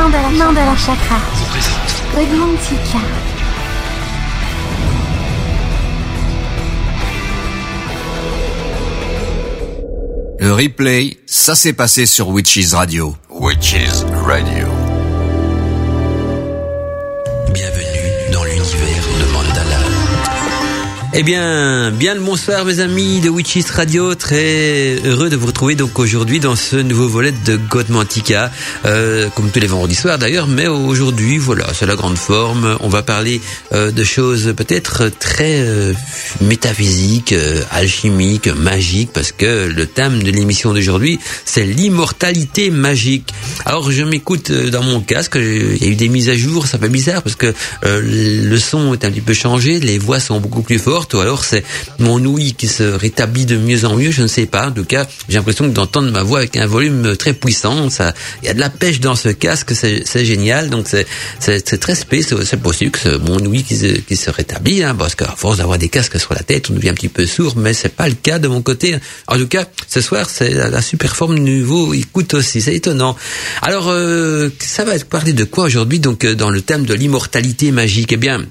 Mandala, Mandala Chakra. Godmantica. Le replay, ça s'est passé sur Witches Radio. Witches Radio. Eh bien, bien le bonsoir mes amis de Witches Radio, très heureux de vous retrouver donc aujourd'hui dans ce nouveau volet de Godmantica, euh, comme tous les vendredis soirs d'ailleurs, mais aujourd'hui voilà, c'est la grande forme, on va parler euh, de choses peut-être très euh, métaphysiques, euh, alchimiques, magiques, parce que le thème de l'émission d'aujourd'hui c'est l'immortalité magique. Alors je m'écoute euh, dans mon casque, il y a eu des mises à jour, ça fait bizarre parce que euh, le son est un petit peu changé, les voix sont beaucoup plus fortes ou alors c'est mon ouïe qui se rétablit de mieux en mieux, je ne sais pas. En tout cas, j'ai l'impression d'entendre ma voix avec un volume très puissant. Il y a de la pêche dans ce casque, c'est génial. Donc c'est très space. C'est possible que mon ouïe qui se, qui se rétablit, hein, parce qu'à force d'avoir des casques sur la tête, on devient un petit peu sourd, mais c'est pas le cas de mon côté. En tout cas, ce soir, c'est la, super forme nouveau écoute aussi, c'est étonnant. Alors, euh, ça va être parler de quoi aujourd'hui? Donc, euh, dans le thème de l'immortalité magique, eh bien,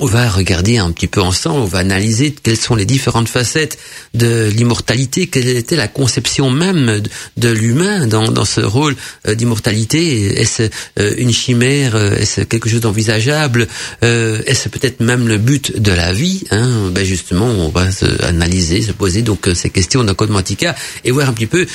on va regarder un petit peu ensemble, on va analyser quelles sont les différentes facettes de l'immortalité, quelle était la conception même de l'humain dans, dans ce rôle euh, d'immortalité. Est-ce euh, une chimère Est-ce quelque chose d'envisageable euh, Est-ce peut-être même le but de la vie hein? Ben Justement, on va se analyser, se poser donc ces questions dans Code Mantica et voir un petit peu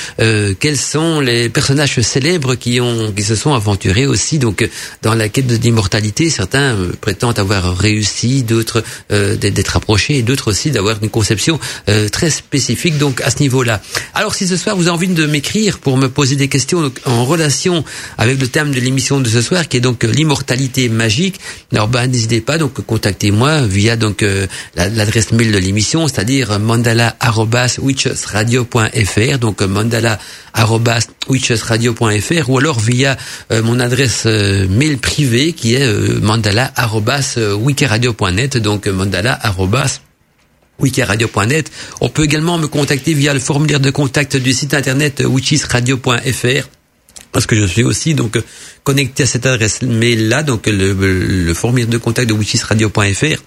quels sont les personnages célèbres qui ont qui se sont aventurés aussi donc dans la quête de l'immortalité. Certains prétendent avoir réussi d'autres euh, d'être rapprochés et d'autres aussi d'avoir une conception euh, très spécifique donc à ce niveau-là. Alors si ce soir vous avez envie de m'écrire pour me poser des questions en relation avec le thème de l'émission de ce soir qui est donc l'immortalité magique, alors ben n'hésitez pas donc contactez-moi via donc euh, l'adresse mail de l'émission, c'est-à-dire mandala@witchesradio.fr donc mandala@witchesradio.fr ou alors via mon adresse mail privée qui est mandala@wikiradio .net, donc mandala wikiradio.net. On peut également me contacter via le formulaire de contact du site internet wichisradio.fr parce que je suis aussi donc connecté à cette adresse mail là, donc le, formulaire de contact de wichisradio.fr.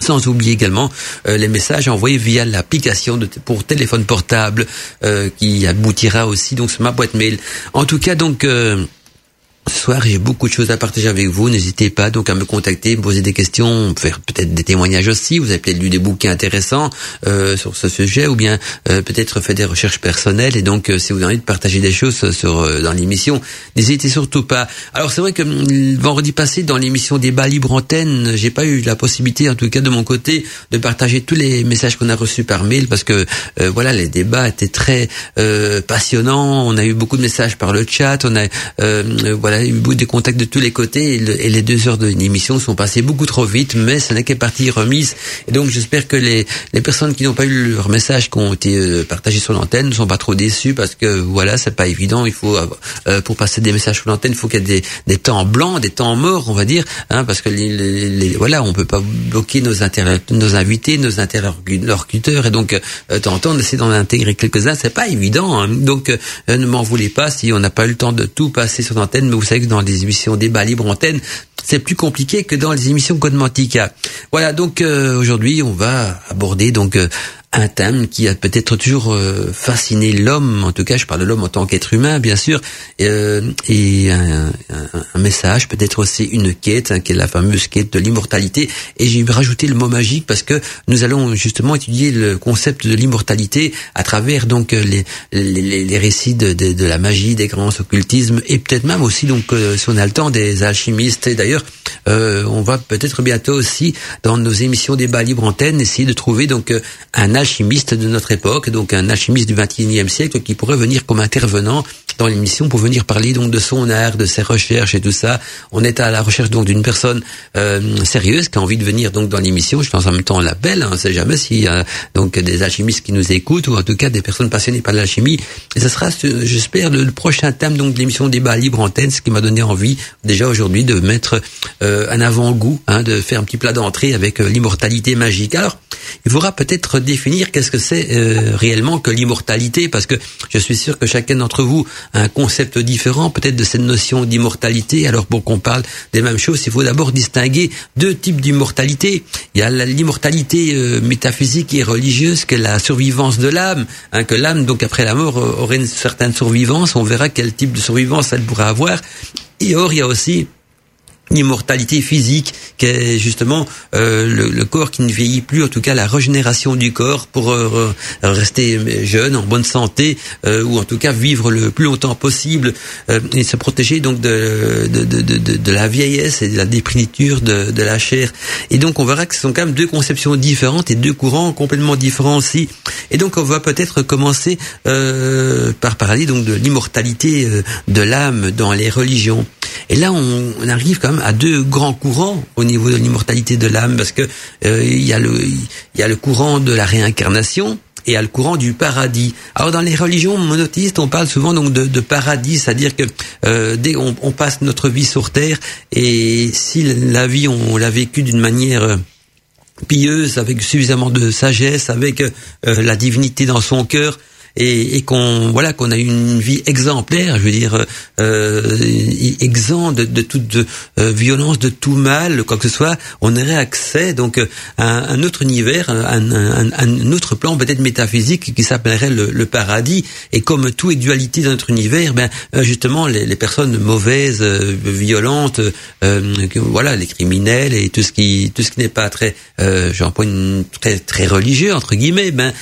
Sans oublier également euh, les messages envoyés via l'application pour téléphone portable euh, qui aboutira aussi donc sur ma boîte mail. En tout cas donc euh, ce soir, j'ai beaucoup de choses à partager avec vous. N'hésitez pas donc à me contacter, me poser des questions, faire peut-être des témoignages aussi. Vous avez peut-être lu des bouquins intéressants euh, sur ce sujet, ou bien euh, peut-être fait des recherches personnelles. Et donc, euh, si vous avez envie de partager des choses sur dans l'émission, n'hésitez surtout pas. Alors, c'est vrai que hum, vendredi passé, dans l'émission débat libre antenne, j'ai pas eu la possibilité, en tout cas de mon côté, de partager tous les messages qu'on a reçus par mail, parce que voilà, les débats étaient très passionnants. On a eu beaucoup de messages par le chat. On a voilà a eu des contacts de tous les côtés et, les deux heures de l'émission sont passées beaucoup trop vite, mais ce n'est qu'à partie remise. Et donc j'espère que les, les personnes qui n'ont pas eu leur message qui ont été euh, partagés sur l'antenne ne sont pas trop déçus parce que voilà, c'est pas évident. Il faut euh, pour passer des messages sur l'antenne, il faut qu'il y ait des, des, temps blancs, des temps morts, on va dire, hein, parce que les, les, voilà, on peut pas bloquer nos nos invités, nos interlocuteurs, et donc euh, on essaie d'en intégrer quelques-uns, c'est pas évident. Hein. Donc euh, ne m'en voulez pas si on n'a pas eu le temps de tout passer sur l'antenne, mais vous savez que dans les émissions débat libre antenne, c'est plus compliqué que dans les émissions Code Mantica. Voilà, donc euh, aujourd'hui, on va aborder donc euh, un thème qui a peut-être toujours euh, fasciné l'homme, en tout cas je parle de l'homme en tant qu'être humain bien sûr, euh, et un, un, message, peut-être aussi une quête, hein, qui est la fameuse quête de l'immortalité, et j'ai rajouté le mot magique parce que nous allons justement étudier le concept de l'immortalité à travers donc les, les, les récits de, de, de, la magie, des grands occultismes, et peut-être même aussi donc euh, si on a le temps des alchimistes, et d'ailleurs on va peut-être bientôt aussi dans nos émissions débat libre antenne essayer de trouver donc un alchimiste de notre époque, donc un alchimiste du XXIe siècle qui pourrait venir comme intervenant dans l'émission pour venir parler donc de son art, de ses recherches et tout ça. On est à la recherche donc d'une personne euh, sérieuse qui a envie de venir donc dans l'émission. Je pense en même temps l'appel, hein, on ne sait jamais s'il y a donc des alchimistes qui nous écoutent ou en tout cas des personnes passionnées par l'alchimie. Et ce sera, j'espère, le, prochain thème donc de l'émission débat libre antenne, ce qui m'a donné envie déjà aujourd'hui de mettre euh, un avant-goût, hein, de faire un petit plat d'entrée avec euh, l'immortalité magique. Alors il faudra peut-être définir qu'est-ce que c'est euh, réellement que l'immortalité, parce que je suis sûr que chacun d'entre vous a un concept différent peut-être de cette notion d'immortalité. Alors pour qu'on parle des mêmes choses, il faut d'abord distinguer deux types d'immortalité. Il y a l'immortalité euh, métaphysique et religieuse, qui est la survivance de l'âme, hein, que l'âme donc après la mort aurait une certaine survivance. On verra quel type de survivance elle pourrait avoir. Et or, il y a aussi immortalité physique, qui est justement euh, le, corps qui ne vieillit plus, en tout cas la régénération du corps pour euh, rester jeune, en bonne santé, euh, ou en tout cas vivre le plus longtemps possible et se protéger donc de, de, de, de, de la vieillesse et de la déprimiture de, de la chair. Et donc on verra que ce sont quand même deux conceptions différentes et deux courants complètement différents aussi. Et donc on va peut-être commencer par parler donc de l'immortalité de l'âme dans les religions. Et là on, arrive quand même à deux grands courants au niveau de l'immortalité de l'âme, parce que euh, il y a le courant de la réincarnation et à le courant du paradis. Alors dans les religions monothéistes, on parle souvent donc de, paradis, c'est-à-dire que euh, dès on, on, passe notre vie sur terre et si la vie on, l'a vécue d'une manière euh, pieuse, avec suffisamment de sagesse, avec la divinité dans son cœur, et, et qu'on voilà qu'on a une vie exemplaire, je veux dire euh, exempt de, toute euh, violence, de tout mal, quoi que ce soit, on aurait accès donc à un autre univers, un, un, autre plan peut-être métaphysique qui s'appellerait le, paradis. Et comme tout est dualité dans notre univers, ben euh, justement les, personnes mauvaises, euh, violentes, euh, voilà les criminels et tout ce qui tout ce qui n'est pas très, euh, j'emploie une très très religieux entre guillemets, ben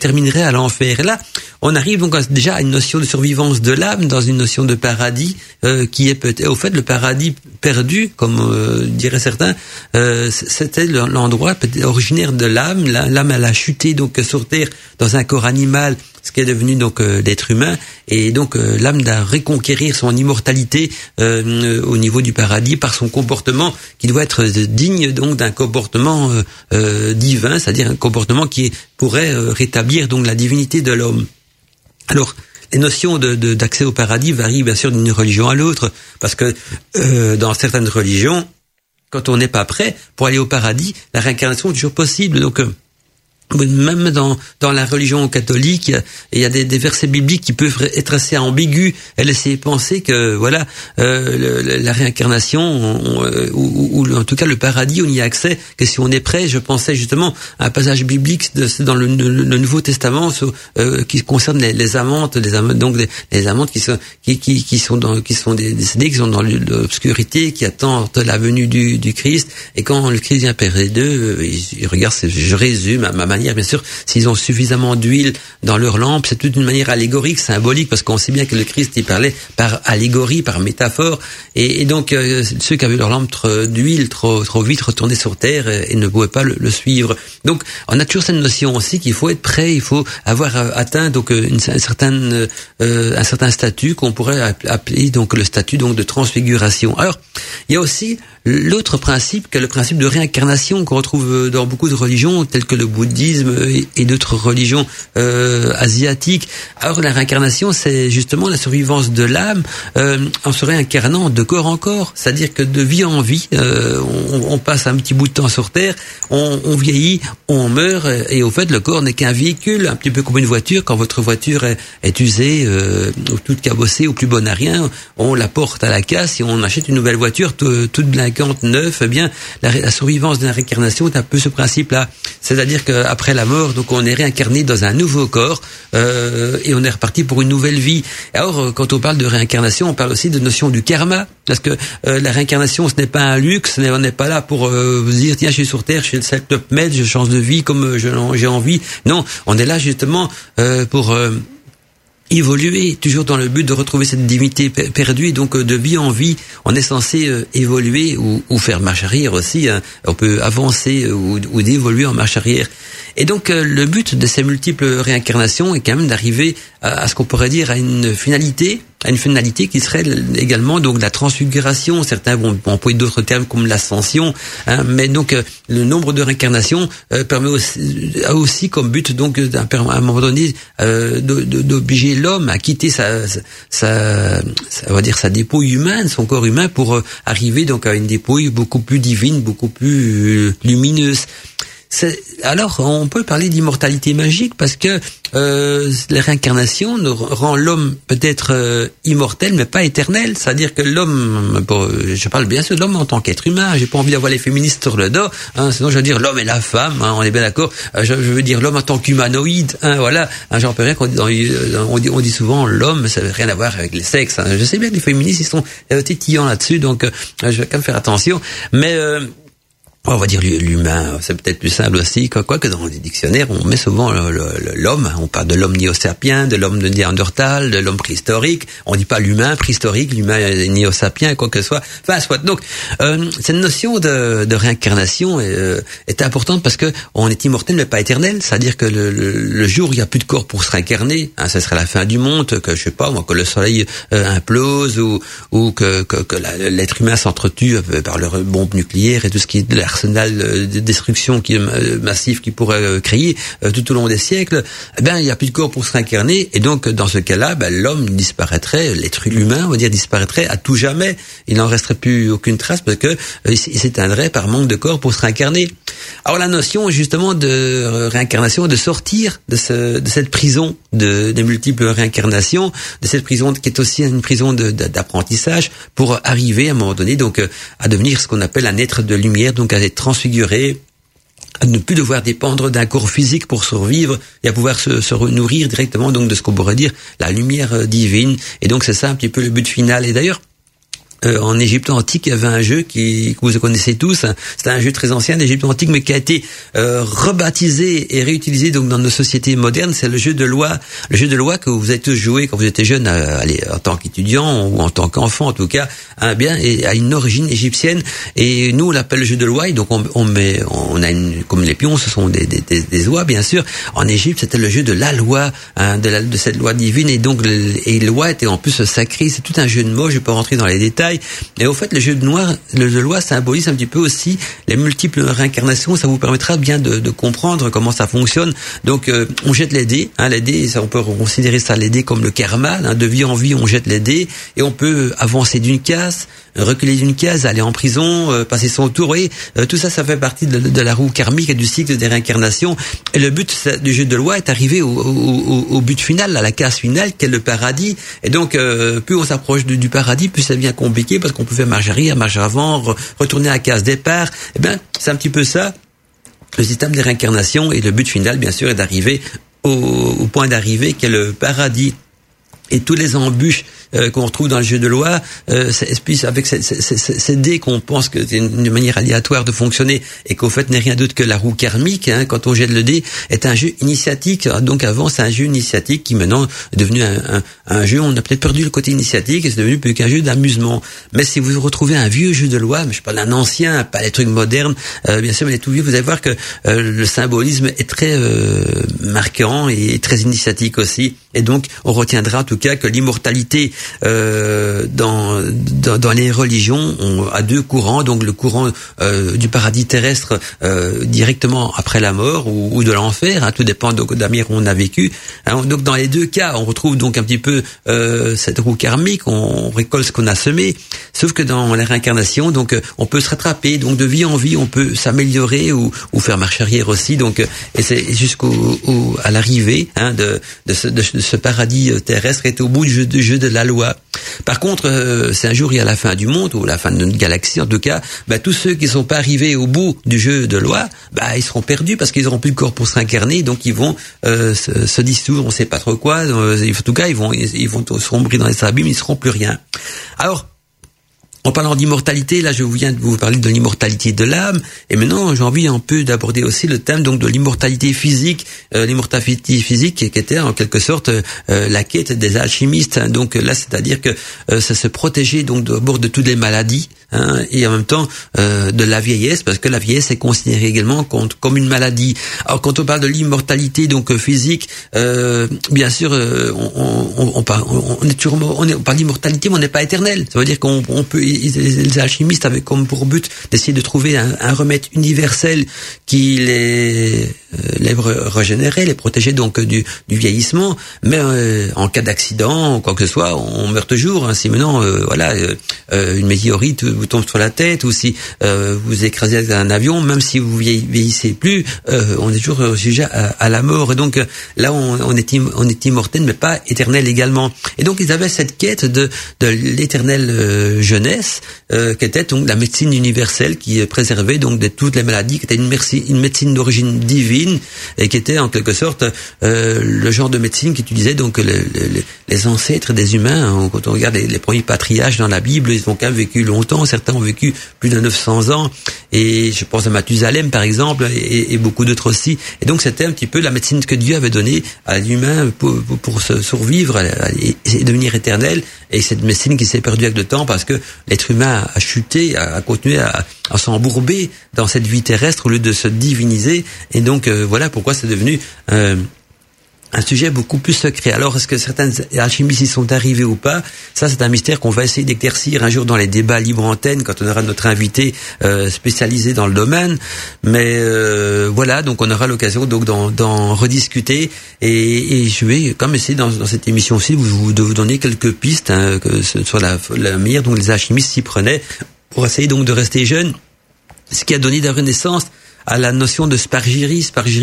terminerait à l'enfer. là, on arrive donc déjà à une notion de survivance de l'âme dans une notion de paradis euh, qui est peut-être au fait le paradis perdu comme euh, diraient certains euh, c'était l'endroit originaire de l'âme. L'âme elle a chuté donc sur terre dans un corps animal ce qui est devenu donc l'être humain et donc l'âme doit reconquérir son immortalité au niveau du paradis par son comportement qui doit être digne donc d'un comportement divin c'est-à-dire un comportement qui pourrait rétablir donc la divinité de l'homme alors, les notions d'accès au paradis varient bien sûr d'une religion à l'autre, parce que euh, dans certaines religions, quand on n'est pas prêt pour aller au paradis, la réincarnation est toujours possible. Donc, euh, même dans, dans la religion catholique, il y a, des, des, versets bibliques qui peuvent être assez ambigus. Essaie de penser que voilà euh, la réincarnation euh, ou, ou, en tout cas le paradis, on y a accès que si on est prêt. Je pensais justement à un passage biblique de, dans le, le, Nouveau Testament euh, qui concerne les, les amantes, les amantes, donc les, amantes qui sont qui, qui, qui sont dans qui sont décédées, qui sont dans l'obscurité, qui attendent la venue du, du Christ. Et quand le Christ vient près d'eux, ils, regardent. Je résume ma manière Bien sûr, s'ils ont suffisamment d'huile dans leur lampe, c'est toute une manière allégorique, symbolique, parce qu'on sait bien que le Christ il parlait par allégorie, par métaphore, et, donc euh, ceux qui avaient leur lampe d'huile trop trop vite retournaient sur terre et, ne pouvaient pas le, suivre. Donc on a toujours cette notion aussi qu'il faut être prêt, il faut avoir euh, atteint donc euh, une, un certain un certain statut qu'on pourrait appeler donc le statut donc de transfiguration. Alors il y a aussi l'autre principe que le principe de réincarnation qu'on retrouve dans beaucoup de religions telles que le bouddhisme et, d'autres religions euh, asiatiques. Alors la réincarnation, c'est justement la survivance de l'âme euh, en se réincarnant de corps en corps, c'est-à-dire que de vie en vie, euh, on, on, passe un petit bout de temps sur Terre, on, on vieillit, on meurt, et au fait le corps n'est qu'un véhicule, un petit peu comme une voiture. Quand votre voiture est, est usée, euh, ou toute cabossée, ou plus bonne à rien, on la porte à la casse et on achète une nouvelle voiture toute blanche 59, eh bien, la, survivance de la réincarnation est un peu ce principe-là. C'est-à-dire qu'après la mort, donc on est réincarné dans un nouveau corps euh, et on est reparti pour une nouvelle vie. Alors, euh, quand on parle de réincarnation, on parle aussi de notion du karma, parce que euh, la réincarnation, ce n'est pas un luxe, on n'est pas là pour vous dire tiens, je suis sur terre, je suis le top maître, je change de vie comme j'ai envie. Non, on est là justement pour évoluer, toujours dans le but de retrouver cette divinité perdue, donc euh, de vie en vie, on est censé euh, évoluer ou, faire marche arrière aussi. Hein. On peut avancer euh, ou d'évoluer en marche arrière. Et donc le but de ces multiples réincarnations est quand même d'arriver à, ce qu'on pourrait dire à une finalité, à une finalité qui serait également donc la transfiguration. Certains vont employer d'autres termes comme l'ascension, hein, mais donc le nombre de réincarnations permet aussi, a aussi comme but donc à un moment donné d'obliger l'homme a quitté sa, sa, va dire sa dépouille humaine, son corps humain, pour euh, arriver donc à une dépouille beaucoup plus divine, beaucoup plus euh, lumineuse. Alors on peut parler d'immortalité magique parce que euh, la réincarnation rend l'homme peut-être euh, immortel mais pas éternel. C'est-à-dire que l'homme, je parle bien sûr de l'homme en tant qu'être humain. J'ai pas envie d'avoir les féministes sur le dos. Hein, sinon je veux dire l'homme et la femme. Hein, on est bien d'accord. Euh, je, veux dire l'homme en tant qu'humanoïde. Hein, voilà. Hein, J'en peux rien qu'on dit, on dit, on dit souvent l'homme, ça veut rien à voir avec les sexes. Hein. Je sais bien que les féministes ils sont tétillants là-dessus, donc je vais quand même faire attention. Mais on va dire l'humain, c'est peut-être plus simple aussi, quoi, que dans les dictionnaires, on met souvent l'homme, on parle de l'homme néo-sapien, de l'homme de Néandertal, de l'homme préhistorique, on dit pas l'humain préhistorique, l'humain néo-sapien, quoi que ce soit, enfin soit. Donc, euh, cette notion de, de réincarnation est, euh, est, importante parce que on est immortel mais pas éternel, c'est-à-dire que le, le, jour où il n'y a plus de corps pour se réincarner, hein, ça serait la fin du monde, que je sais pas, moi, que le soleil euh, implose ou, ou que, que, que l'être humain s'entretue par leur bombe nucléaire et tout ce qui est arsenal de destruction qui euh, massif qui pourrait euh, créer euh, tout au long des siècles, eh ben il n'y a plus de corps pour se réincarner et donc dans ce cas-là, ben, l'homme disparaîtrait, l'être humain, on va dire, disparaîtrait à tout jamais. Il n'en resterait plus aucune trace parce que il s'éteindrait par manque de corps pour se réincarner. Alors la notion justement de réincarnation, de sortir de, ce, de cette prison de, des multiples réincarnations, de cette prison qui est aussi une prison d'apprentissage pour arriver à un moment donné donc à devenir ce qu'on appelle un être de lumière, donc transfiguré, à ne plus devoir dépendre d'un corps physique pour survivre et à pouvoir se, se nourrir directement donc de ce qu'on pourrait dire la lumière euh, divine. Et donc c'est ça un petit peu le but final. Et d'ailleurs, euh, en Égypte antique, il y avait un jeu qui, que vous connaissez tous. C'était un jeu très ancien d'Égypte antique, mais qui a été euh, rebaptisé et réutilisé donc dans nos sociétés modernes. C'est le jeu de loi, le jeu de loi que vous avez tous joué quand vous étiez jeune, euh, allez, en tant qu'étudiant ou en tant qu'enfant en tout cas, hein, bien, et a une origine égyptienne. Et nous, on l'appelle le jeu de loi. Et donc on, on met, on a une, comme les pions, ce sont des, des, des, des lois, bien sûr. En Égypte, c'était le jeu de la loi, hein, de, la, de cette loi divine. Et donc, et loi était en plus sacré. C'est tout un jeu de mots. Je peux rentrer dans les détails. Et au fait, le jeu de noir, le de loi symbolise un petit peu aussi les multiples réincarnations. Ça vous permettra bien de, de comprendre comment ça fonctionne. Donc, euh, on jette les dés. Hein, les dés, ça, on peut considérer ça les dés comme le karma. Hein, de vie en vie, on jette les dés et on peut avancer d'une case, reculer d'une case, aller en prison, euh, passer son tour. Et euh, tout ça, ça fait partie de, la roue karmique et du cycle des réincarnations. Et le but du jeu de loi est arrivé au, au, au but final, à la case finale, qui est le paradis. Et donc, plus on s'approche du, du paradis, plus ça devient compliqué parce qu'on peut faire marche arrière, marche avant, retourner à la case départ. Eh ben, c'est un petit peu ça le système des réincarnations et le but final, bien sûr, est d'arriver au, au, point d'arrivée qui est le paradis et tous les embûches euh, qu'on retrouve dans le jeu de loi, euh, puis avec ces, dés qu'on pense que c'est une, manière aléatoire de fonctionner et qu'au fait n'est rien d'autre que la roue karmique, hein, quand on jette le dé, est un jeu initiatique. Donc avant c'est un jeu initiatique qui maintenant est devenu un, un, jeu, on a peut-être perdu le côté initiatique et c'est devenu plus qu'un jeu d'amusement. Mais si vous retrouvez un vieux jeu de loi, mais je parle d'un ancien, pas les trucs modernes, euh, bien sûr, mais les tout vieux, vous allez voir que euh, le symbolisme est très marquant et très initiatique aussi. Et donc on retiendra en tout cas que l'immortalité euh, dans, dans, dans les religions on a deux courants, donc le courant euh, du paradis terrestre euh, directement après la mort ou, ou de l'enfer, hein, tout dépend de, de la manière où on a vécu. Hein, donc dans les deux cas, on retrouve donc un petit peu euh, cette roue karmique, on, récolte ce qu'on a semé, sauf que dans la réincarnation, donc euh, on peut se rattraper, donc de vie en vie, on peut s'améliorer ou, ou faire marche arrière aussi, donc euh, et c'est jusqu'au à l'arrivée hein, de, de, ce, de, ce paradis terrestre est au bout du jeu, du jeu de la loi. Par contre, euh, c'est un jour il y a la fin du monde ou la fin d'une galaxie en tout cas, bah, tous ceux qui sont pas arrivés au bout du jeu de loi, bah, ils seront perdus parce qu'ils auront plus de corps pour s'incarner, donc ils vont euh, se, se, dissoudre, on sait pas trop quoi. Euh, en tout cas, ils vont ils, vont se rombrir dans les abîmes, ils seront plus rien. Alors en parlant d'immortalité, là, je viens de vous parler de l'immortalité de l'âme, et maintenant, j'ai envie un peu d'aborder aussi le thème donc de l'immortalité physique, euh, l'immortalité physique qui était en quelque sorte euh, la quête des alchimistes. Donc là, c'est-à-dire que euh, ça se protéger donc d'abord de toutes les maladies hein, et en même temps euh, de la vieillesse, parce que la vieillesse est considérée également comme une maladie. Alors quand on parle de l'immortalité donc physique, bien sûr, on, on, on, parle, on, est toujours, on, est, on parle d'immortalité, mais on n'est pas éternel. Ça veut dire qu'on peut les, alchimistes avaient comme pour but d'essayer de trouver un, un, remède universel qui les, euh, les régénérait, les protégeait donc du, du vieillissement. Mais euh, en cas d'accident quoi que ce soit, on meurt toujours. Hein. Si maintenant, euh, voilà, une météorite vous tombe sur la tête ou si vous écrasez un avion, même si vous vieillissez plus, on est toujours sujet à, à, la mort. Et donc là, on, on, est, on est immortel, mais pas éternel également. Et donc ils avaient cette quête de, de l'éternelle jeunesse, qui était donc la médecine universelle qui préservait donc de toutes les maladies, qui était une, une médecine d'origine divine et qui était en quelque sorte euh, le genre de médecine qu'utilisaient donc les, les, ancêtres des humains. Quand on regarde les, premiers patriarches dans la Bible, ils ont quand même vécu longtemps. Certains ont vécu plus de 900 ans. Et je pense à Mathusalem par exemple et, beaucoup d'autres aussi. Et donc c'était un petit peu la médecine que Dieu avait donnée à l'humain pour, pour, se survivre et devenir éternel. Et cette médecine qui s'est perdue avec le temps parce que l'être humain a chuté, a, continué à, à s'embourber dans cette vie terrestre au lieu de se diviniser. Et donc euh, voilà pourquoi c'est devenu euh, un sujet beaucoup plus secret. Alors, est-ce que certains alchimistes y sont arrivés ou pas? Ça, c'est un mystère qu'on va essayer d'éclaircir un jour dans les débats libre antenne, quand on aura notre invité euh, spécialisé dans le domaine. Mais voilà, donc on aura l'occasion donc d'en rediscuter. Et, et, je vais comme essayer dans, dans cette émission aussi vous, de vous donner quelques pistes, hein, que soit la, la manière dont les alchimistes s'y prenaient pour essayer donc de rester jeune, ce qui a donné la renaissance à la notion de. Spargirie,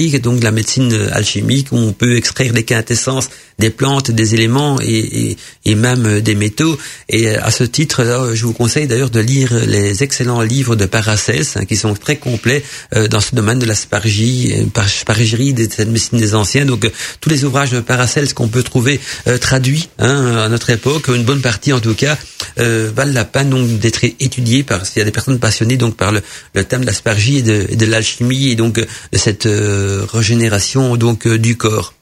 qui est donc la médecine alchimique, où on peut extraire des quintessences des plantes, des éléments et, et, même des métaux. Et à ce titre, là, je vous conseille d'ailleurs de lire les excellents livres de Paracels, hein, qui sont très complets euh, dans ce domaine de la spargie, euh, de cette médecine des anciens. Donc, euh, tous les ouvrages de Paracels qu'on peut trouver traduits hein, à notre époque, une bonne partie en tout cas, valent la peine d'être étudiés par s'il y a des personnes passionnées donc par le, le thème de la spargie et de, de l'alchimie et donc de cette euh, régénération donc euh, du corps.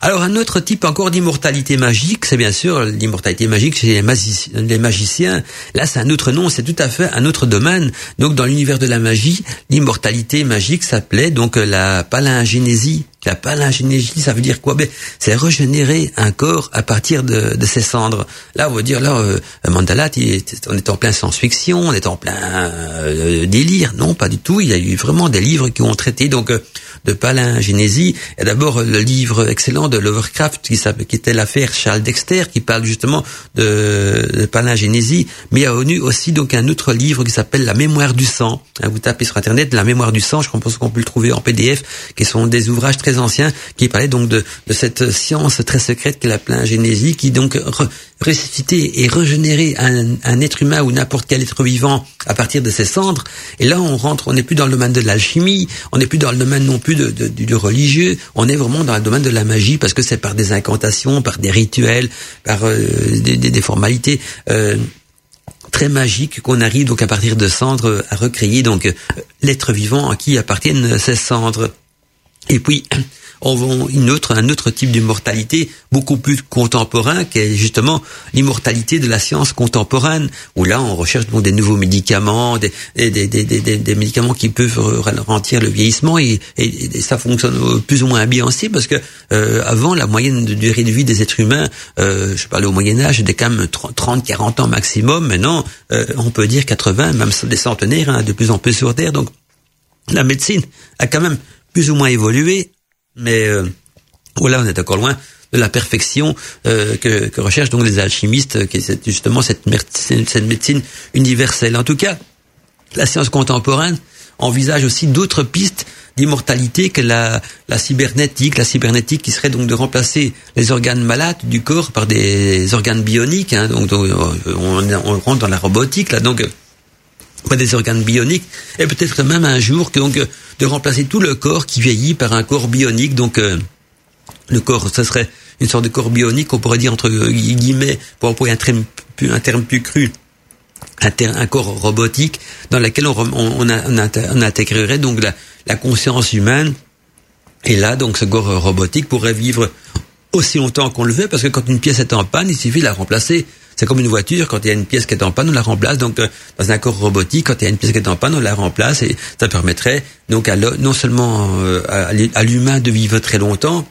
Alors un autre type encore d'immortalité magique, c'est bien sûr l'immortalité magique chez les, magiciens. Là, c'est un autre nom, c'est tout à fait un autre domaine. Donc dans l'univers de la magie, l'immortalité magique s'appelait donc la palingénésie. La palingénésie, ça veut dire quoi? Ben, C'est régénérer un corps à partir de, de ses cendres. Là, on va dire, là, euh, Mandala, on est en plein science-fiction, on est en plein euh, délire. Non, pas du tout. Il y a eu vraiment des livres qui ont traité donc euh, de palingénésie. Et d'abord, le livre excellent de Lovecraft qui, qui était l'affaire Charles Dexter, qui parle justement de, de palingénésie. Mais il y a aussi donc un autre livre qui s'appelle La mémoire du sang. Hein, vous tapez sur Internet La mémoire du sang, je pense qu'on peut le trouver en PDF, qui sont des ouvrages très anciens qui parlaient donc de, cette science très secrète qu'est la plingénésie, qui donc ressusciter et régénérer un, être humain ou n'importe quel être vivant à partir de ses cendres. Et là, on rentre, on n'est plus dans le domaine de l'alchimie, on n'est plus dans le domaine non plus de, du religieux, on est vraiment dans le domaine de la magie parce que c'est par des incantations, par des rituels, par euh, des, formalités. Euh, très magiques qu'on arrive donc à partir de cendres à recréer donc l'être vivant à qui appartiennent ces cendres. Et puis, on voit une autre, un autre type d'immortalité beaucoup plus contemporain, qui est justement l'immortalité de la science contemporaine, où là on recherche donc des nouveaux médicaments, des, des, des, des, des médicaments qui peuvent ralentir le vieillissement, et, et, ça fonctionne plus ou moins bien aussi, parce que euh, avant la moyenne de durée de vie des êtres humains, euh, je parlais au Moyen Âge, c'était quand même 30-40 ans maximum, maintenant euh, on peut dire 80, même des centenaires, hein, de plus en plus sur Terre, donc la médecine a quand même plus ou moins évolué, mais euh, voilà, on est encore loin de la perfection euh, que, que, recherchent donc les alchimistes, qui est justement cette, médecine universelle. En tout cas, la science contemporaine envisage aussi d'autres pistes d'immortalité que la, la cybernétique, la cybernétique qui serait donc de remplacer les organes malades du corps par des organes bioniques. Hein, donc, on, on, rentre dans la robotique là, donc des organes bioniques, et peut-être même un jour donc, de remplacer tout le corps qui vieillit par un corps bionique. Donc euh, le corps, ce serait une sorte de corps bionique, on pourrait dire entre guillemets, pour employer un terme, plus cru, un, corps robotique dans lequel on, intégrerait donc la, la, conscience humaine. Et là, donc, ce corps robotique pourrait vivre aussi longtemps qu'on le veut, parce que quand une pièce est en panne, il suffit de la remplacer c'est comme une voiture, quand il y a une pièce qui est en panne, on la remplace. Donc, euh, dans un corps robotique, quand il y a une pièce qui est en panne, on la remplace et ça permettrait donc à non seulement euh, à, l'humain de vivre très longtemps,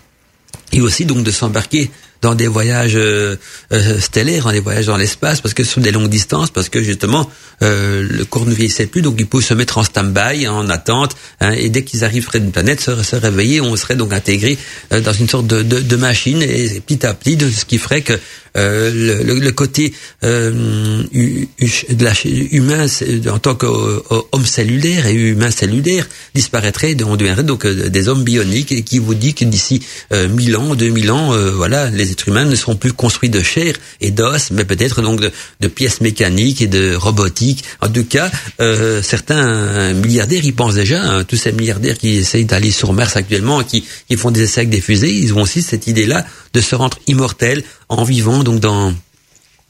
et aussi donc de s'embarquer dans des voyages euh, euh, stellaires, dans des voyages dans l'espace, parce que ce sont des longues distances, parce que justement euh, le corps ne vieillissait plus, donc ils peuvent se mettre en stand-by, en attente, hein, et dès qu'ils arrivent près d'une planète, se, réveiller, on serait donc intégré dans une sorte de, de, de, machine, et petit à petit, de ce qui ferait que le, le, côté de la, humain en tant qu'homme cellulaire et humain cellulaire disparaîtrait, on deviendrait donc des hommes bioniques, et qui vous dit que d'ici 1000 ans, 2000 ans, voilà, les êtres humains ne seront plus construits de chair et d'os, mais peut-être donc de, de, pièces mécaniques et de robotique. En tout cas, euh, certains milliardaires y pensent déjà. Hein, tous ces milliardaires qui essayent d'aller sur Mars actuellement, qui, qui font des essais avec des fusées, ils ont aussi cette idée-là de se rendre immortels en vivant donc dans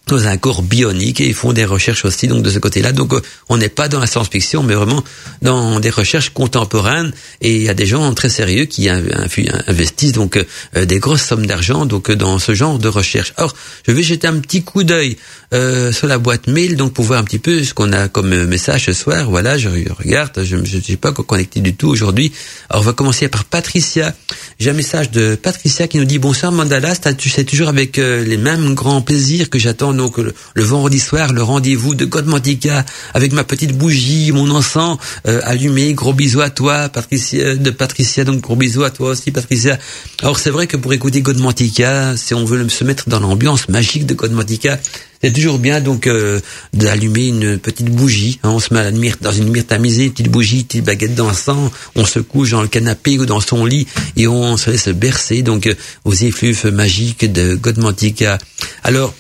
dans un corps bionique et ils font des recherches aussi donc de ce côté-là. Donc euh, on n'est pas dans la science-fiction, mais vraiment dans des recherches contemporaines et il y a des gens très sérieux qui investissent donc euh, des grosses sommes d'argent donc dans ce genre de recherche. Alors je vais jeter un petit coup d'œil euh, sur la boîte mail donc pour voir un petit peu ce qu'on a comme message ce soir. Voilà, je regarde, je ne suis pas connecté du tout aujourd'hui. Alors on va commencer par Patricia. J'ai un message de Patricia qui nous dit bonsoir Mandala, c'est toujours avec les mêmes grands plaisirs que j'attends donc le, vendredi soir, le rendez-vous de Godmantica avec ma petite bougie, mon encens euh, allumé. Gros bisous à toi, Patricia, de Patricia. Donc gros bisous à toi aussi, Patricia. Alors c'est vrai que pour écouter Godmantica, si on veut se mettre dans l'ambiance magique de Godmantica, c'est toujours bien donc euh, d'allumer une petite bougie. Hein. on se met à la dans une mire tamisée, une petite bougie, petite baguette d'encens. On se couche dans le canapé ou dans son lit et on se laisse bercer donc euh, aux effluves magiques de Godmantica. Alors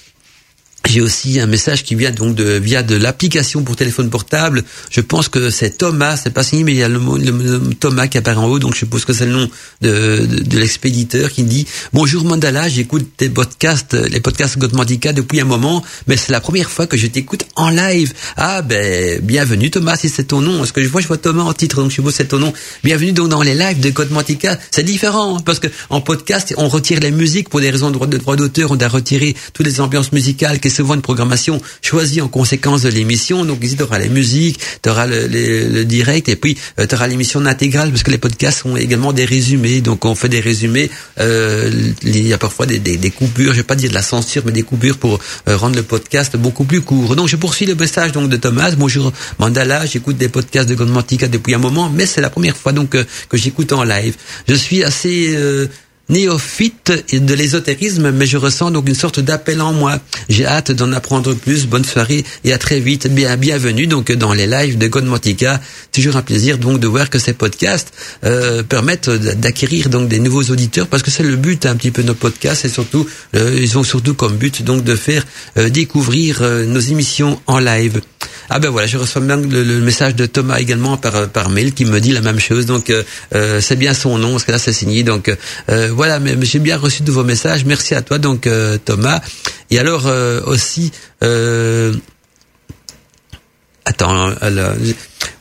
j'ai aussi un message qui vient donc de via de l'application pour téléphone portable. Je pense que c'est Thomas, c'est pas signé, mais il y a le, le, Thomas qui apparaît en haut, donc je suppose que c'est le nom de, de, l'expéditeur qui dit bonjour Mandala, j'écoute tes podcasts, les podcasts Godmandica depuis un moment, mais c'est la première fois que je t'écoute en live. Ah ben bienvenue Thomas, si c'est ton nom. Parce que je vois je vois Thomas en titre, donc je suppose que c'est ton nom. Bienvenue donc dans les lives de Godmandica. C'est différent parce que en podcast on retire les musiques pour des raisons de droit d'auteur, on a retiré toutes les ambiances musicales souvent une programmation choisie en conséquence de l'émission. Donc ici, tu auras les musiques, tu auras le, le, direct et puis euh, tu auras l'émission intégrale parce que les podcasts sont également des résumés. Donc on fait des résumés. Euh, il y a parfois des, des, des, coupures, je vais pas dire de la censure, mais des coupures pour euh, rendre le podcast beaucoup plus court. Donc je poursuis le message donc de Thomas. Bonjour Mandala, j'écoute des podcasts de Gondmantica depuis un moment, mais c'est la première fois donc que, que j'écoute en live. Je suis assez néophyte de l'ésotérisme, mais je ressens donc une sorte d'appel en moi. J'ai hâte d'en apprendre plus. Bonne soirée et à très vite. Bien, bienvenue donc dans les lives de Godmotica. Toujours un plaisir donc de voir que ces podcasts euh, permettent d'acquérir donc des nouveaux auditeurs parce que c'est le but un petit peu de nos podcasts et surtout euh, ils ont surtout comme but donc de faire euh, découvrir nos émissions en live. Ah ben voilà, je reçois bien le, message de Thomas également par par mail qui me dit la même chose. Donc euh, c'est bien son nom parce que là c'est signé. Donc voilà, mais, j'ai bien reçu de vos messages. Merci à toi donc Thomas. Et alors aussi attends,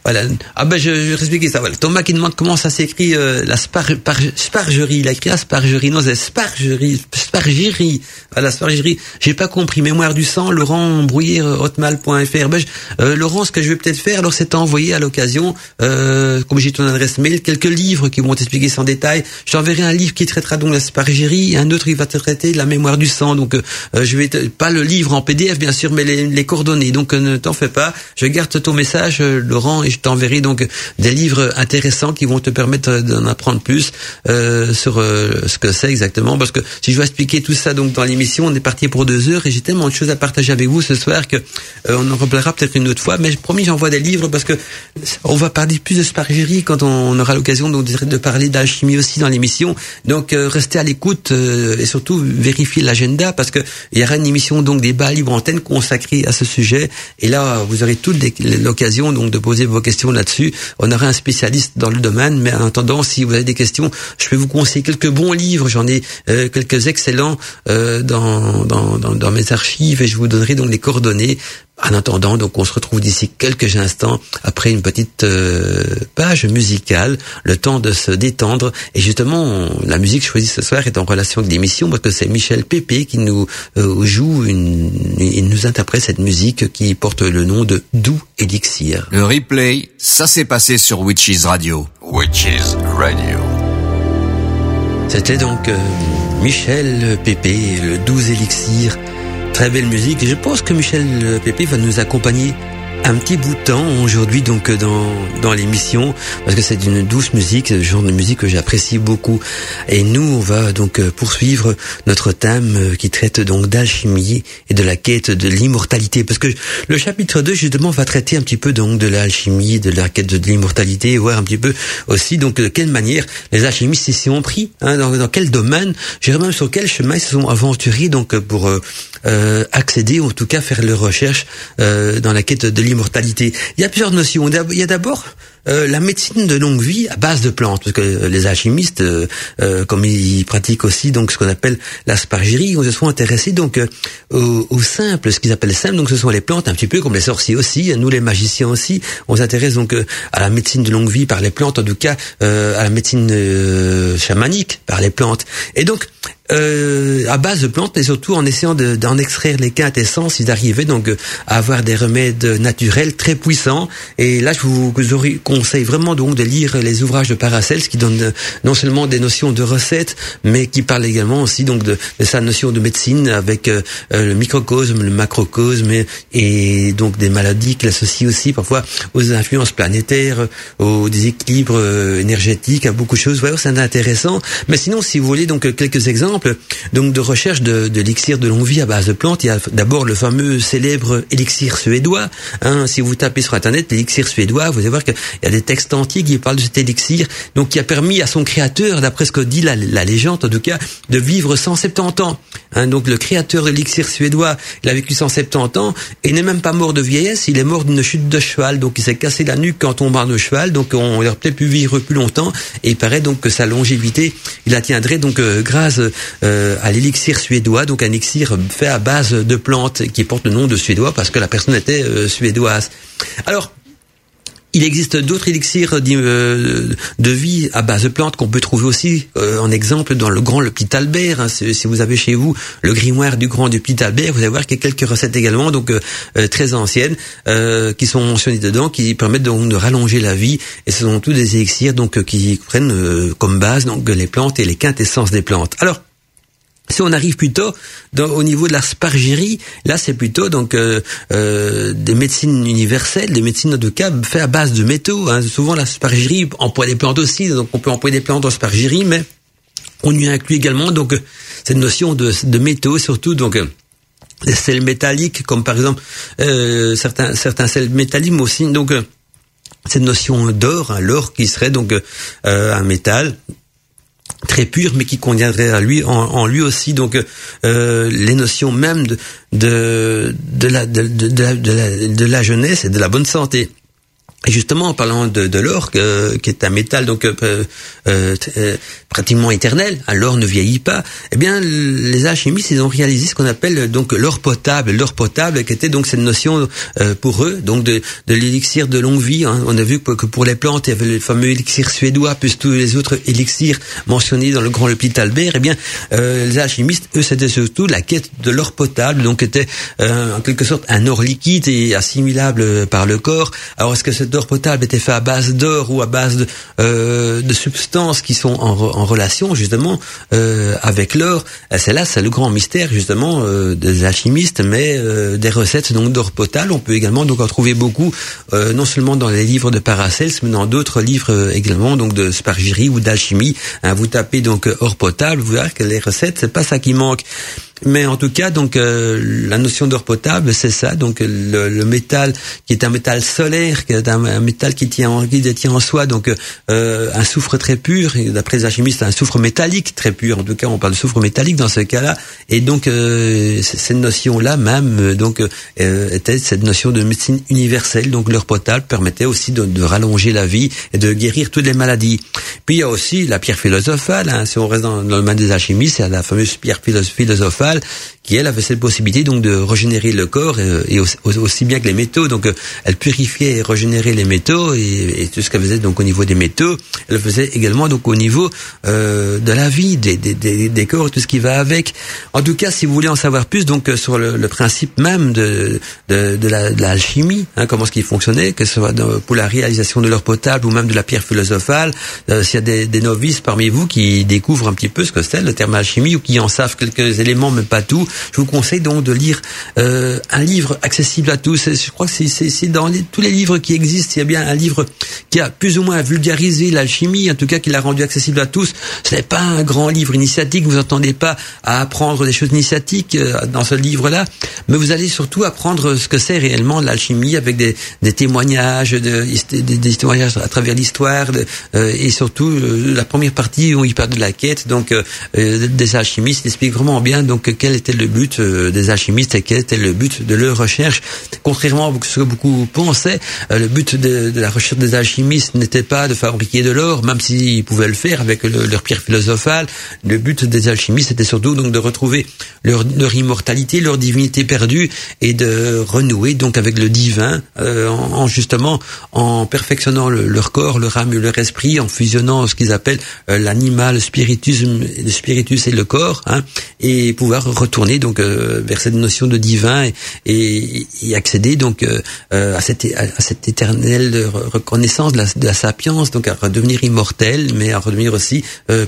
voilà. Ah ben je, je vais expliquer ça. Voilà. Thomas qui demande comment ça s'écrit euh, la spar, par, spargerie. Il a écrit aspargerie. Non, c'est spargerie. Spargerie. Voilà, spargerie. J'ai pas compris. Mémoire du sang. Laurent Brouillé, euh, hotmail.fr. Ben, euh, Laurent, ce que je vais peut-être faire, alors c'est envoyer à l'occasion, euh, comme j'ai ton adresse mail, quelques livres qui vont t'expliquer sans détail. J'enverrai un livre qui traitera donc la spargerie, un autre qui va te traiter de la mémoire du sang. Donc euh, je vais pas le livre en PDF bien sûr, mais les, les coordonnées. Donc ne t'en fais pas. Je garde ton message, Laurent, et je t'enverrai donc des livres intéressants qui vont te permettre d'en apprendre plus euh, sur euh, ce que c'est exactement. Parce que si je dois expliquer tout ça donc dans l'émission, on est parti pour deux heures et j'ai tellement de choses à partager avec vous ce soir que euh, on en reparlera peut-être une autre fois. Mais promis, j'envoie des livres parce que on va parler plus de spargerie quand on, aura l'occasion donc de parler d'alchimie aussi dans l'émission. Donc restez à l'écoute et surtout vérifiez l'agenda parce que il y aura une émission donc des bas libre antenne consacrée à ce sujet. Et là, vous aurez toute l'occasion donc de poser vos questions là-dessus. On aura un spécialiste dans le domaine, mais en attendant, si vous avez des questions, je peux vous conseiller quelques bons livres. J'en ai euh, quelques excellents euh, dans, dans, dans, dans, mes archives et je vous donnerai donc les coordonnées en attendant, donc on se retrouve d'ici quelques instants après une petite euh, page musicale, le temps de se détendre. Et justement, la musique choisie ce soir est en relation avec l'émission parce que c'est Michel Pépé qui nous euh, joue, une, il nous interprète cette musique qui porte le nom de Doux Elixir. Le replay, ça s'est passé sur Witches Radio. Witches Radio. C'était donc... Euh, Michel Pépé, le 12 élixir. Très belle musique. Et je pense que Michel Pépé va nous accompagner un petit bout de temps aujourd'hui donc dans dans l'émission parce que c'est une douce musique, le genre de musique que j'apprécie beaucoup. Et nous on va donc poursuivre notre thème qui traite donc d'alchimie et de la quête de l'immortalité parce que le chapitre 2 justement va traiter un petit peu donc de l'alchimie, de la quête de l'immortalité voir un petit peu aussi donc de quelle manière les alchimistes s'y ont pris, hein, dans, dans quel domaine, même sur quel chemin ils se sont aventurés donc pour euh, accéder ou en tout cas faire leurs recherches euh, dans la quête de l'immortalité Il y a plusieurs notions. Il y a d'abord euh, la médecine de longue vie à base de plantes, parce que les alchimistes, euh, euh, comme ils pratiquent aussi donc ce qu'on appelle l'aspargérie, ils se sont intéressés donc au, au, simple, ce qu'ils appellent simple, donc ce sont les plantes, un petit peu comme les sorciers aussi, nous les magiciens aussi, on s'intéresse donc à la médecine de longue vie par les plantes, en tout cas à la médecine chamanique par les plantes. Et donc euh, à base de plantes, mais surtout en essayant d'en extraire les quintessences, ils arrivaient donc à avoir des remèdes naturels très puissants. Et là, je vous, vous conseille vraiment donc de lire les ouvrages de Paracels qui donnent non seulement des notions de recettes, mais qui parlent également aussi donc de, sa notion de médecine avec euh, le microcosme, le macrocosme et, et donc des maladies qu'il associe aussi parfois aux influences planétaires, aux déséquilibres euh, énergétiques, à beaucoup de choses. Ouais, c'est intéressant. Mais sinon, si vous voulez donc quelques exemples donc de recherche de, de l'élixir de longue vie à base de plantes. Il y a d'abord le fameux célèbre élixir suédois. Hein, si vous tapez sur internet l'élixir suédois, vous allez voir qu'il y a des textes antiques qui parlent de cet élixir, donc qui a permis à son créateur, d'après ce que dit la, légende en tout cas, de vivre 170 ans. Hein, donc le créateur de suédois, il a vécu 170 ans et n'est même pas mort de vieillesse, il est mort d'une chute de cheval. Donc il s'est cassé la nuque on parle de cheval, donc on aurait peut-être pu vivre plus longtemps. Et il paraît donc que sa longévité, il la tiendrait donc euh, grâce euh, à l'élixir suédois, donc un élixir fait à base de plantes qui porte le nom de suédois parce que la personne était euh, suédoise. Alors, il existe d'autres élixirs euh, de vie à base de plantes qu'on peut trouver aussi en exemple dans le grand le petit Albert. Hein. si vous avez chez vous le grimoire du grand du petit Albert, vous allez voir qu'il y a quelques recettes également, donc très anciennes, qui sont mentionnées dedans, qui permettent donc de rallonger la vie. Et ce sont tous des élixirs donc qui prennent comme base donc les plantes et les quintessences des plantes. Alors si on arrive plutôt au niveau de la spargérie, là c'est plutôt donc euh, euh, des médecines universelles, des médecines de cas faites à base de métaux. Hein. Souvent la spargérie emploie des plantes aussi, donc on peut employer des plantes en spargérie, mais on y inclut également donc cette notion de, métaux, surtout donc des sels métalliques, comme par exemple euh, certains certains sels métalliques, mais aussi donc cette notion d'or, hein, l'or qui serait donc un métal très pur, mais qui conviendrait à lui en, lui aussi. Donc euh, les notions même de de de la de, de, la, de la jeunesse et de la bonne santé. Et justement, en parlant de, de l'or, euh, qui est un métal donc euh, euh, euh pratiquement éternel, hein, l'or ne vieillit pas. Eh bien, les alchimistes ils ont réalisé ce qu'on appelle donc l'or potable, l'or potable, qui était donc cette notion pour eux, donc de, de l'élixir de longue vie. Hein. On a vu que pour les plantes, il y avait le fameux élixir suédois, plus tous les autres élixirs mentionnés dans le grand le Albert. Eh bien, les alchimistes, eux, c'était surtout la quête de l'or potable, donc était en quelque sorte un or liquide et assimilable par le corps. Alors, est-ce que d'or potable était fait à base d'or ou à base de, euh, de substances qui sont en, en relation justement euh, avec l'or, euh, c'est là, c'est le grand mystère justement euh, des alchimistes, mais euh, des recettes donc d'or potable, on peut également donc en trouver beaucoup, euh, non seulement dans les livres de Paracels, mais dans d'autres livres également donc de spargirie ou d'alchimie. Hein, vous tapez donc or potable, vous verrez que les recettes, c'est pas ça qui manque. Mais en tout cas, donc euh, la notion d'or potable, c'est ça. Donc le, le, métal qui est un métal solaire, qui est un, métal qui tient en, qui détient en soi donc euh, un soufre très pur. D'après les alchimistes, un soufre métallique très pur. En tout cas, on parle de soufre métallique dans ce cas-là. Et donc euh, cette notion-là même donc euh, était cette notion de médecine universelle. Donc l'or potable permettait aussi de, de, rallonger la vie et de guérir toutes les maladies. Puis il y a aussi la pierre philosophale. Hein, si on reste dans le domaine des alchimistes, il y a la fameuse pierre philosophale weil qui elle avait cette possibilité donc de régénérer le corps et, aussi, bien que les métaux. Donc elle purifiait et régénérait les métaux et, tout ce qu'elle faisait donc au niveau des métaux, elle faisait également donc au niveau de la vie, des, des, des, corps, tout ce qui va avec. En tout cas, si vous voulez en savoir plus donc sur le, le principe même de de, de l'alchimie, hein, comment ce qui fonctionnait, que ce soit pour la réalisation de l'or potable ou même de la pierre philosophale, euh, s'il y a des, des, novices parmi vous qui découvrent un petit peu ce que c'est le terme alchimie ou qui en savent quelques éléments, mais pas tout, je vous conseille donc de lire euh, un livre accessible à tous. Je crois que c'est dans tous les livres qui existent, il y a bien un livre qui a plus ou moins vulgarisé l'alchimie, en tout cas qui l'a rendu accessible à tous. Ce n'est pas un grand livre initiatique, vous n'entendez pas à apprendre des choses initiatiques euh, dans ce livre-là, mais vous allez surtout apprendre ce que c'est réellement l'alchimie avec des, témoignages, de, des, témoignages à travers l'histoire euh, et surtout la première partie où il parle de la quête donc des alchimistes, explique vraiment bien donc quel était le but des alchimistes était le but de leur recherche. Contrairement à ce que beaucoup pensaient, le but de, la recherche des alchimistes n'était pas de fabriquer de l'or, même s'ils pouvaient le faire avec leur pierre philosophale. Le but des alchimistes était surtout donc de retrouver leur, leur immortalité, leur divinité perdue et de renouer donc avec le divin euh, en, justement en perfectionnant leur corps, leur âme et leur esprit, en fusionnant ce qu'ils appellent euh, l'animal, le spiritus, le spiritus et le corps, hein, et pouvoir retourner donc euh, vers cette notion de divin et, accéder donc à cette à cette éternelle reconnaissance de la, de la, sapience, donc à redevenir immortel, mais à redevenir aussi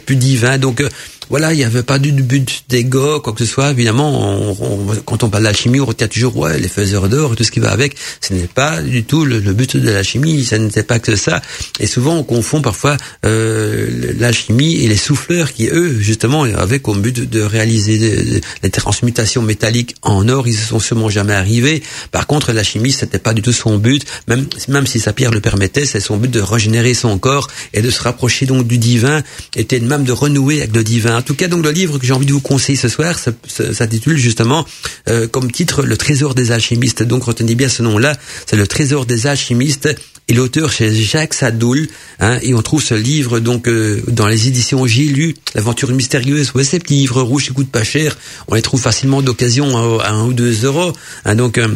plus divin. Donc voilà, il n'y avait pas du but d'ego, quoi que ce soit. Évidemment, on, quand on parle d'alchimie, on retient toujours ouais, les faiseurs d'or, tout ce qui va avec. Ce n'est pas du tout le, but de l'alchimie. Ça n'était pas que ça. Et souvent, on confond parfois euh, l'alchimie et les souffleurs qui, eux, justement, avaient comme but de, réaliser les transmutations métalliques en or. Ils ne sont sûrement jamais arrivés. Par contre, l'alchimie, c'était pas du tout son but. Même, même si sa pierre le permettait, c'est son but de régénérer son corps et de se rapprocher donc du divin, était même de renouer avec le divin en tout cas, donc le livre que j'ai envie de vous conseiller ce soir s'intitule justement euh, comme titre Le Trésor des alchimistes. Donc retenez bien ce nom-là, c'est Le Trésor des alchimistes. Et l'auteur c'est Jacques Sadoul, hein, et on trouve ce livre donc euh, dans les éditions J'ai lu, l'aventure mystérieuse. Ouais, ces petits livres rouges qui coûtent pas cher, on les trouve facilement d'occasion à, un ou deux euros. Hein, donc euh,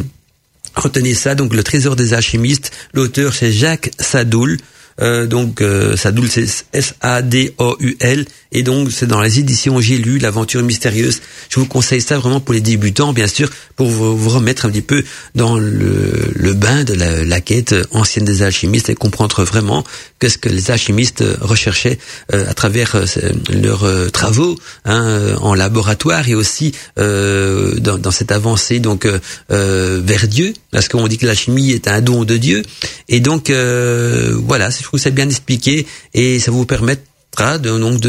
retenez ça, donc le Trésor des alchimistes. L'auteur c'est Jacques Sadoul. Euh, donc euh, Sadoul c'est S-A-D-O-U-L et donc c'est dans les éditions J'ai lu l'aventure mystérieuse. Je vous conseille ça vraiment pour les débutants bien sûr pour vous, remettre un petit peu dans le, bain de la, la, quête ancienne des alchimistes et comprendre vraiment qu'est-ce que les alchimistes recherchaient euh, à travers euh, leurs travaux hein, en laboratoire et aussi dans, dans, cette avancée donc vers Dieu. Parce qu'on dit que l'alchimie est un don de Dieu. Et donc voilà trouve c'est bien expliqué et ça vous permet donc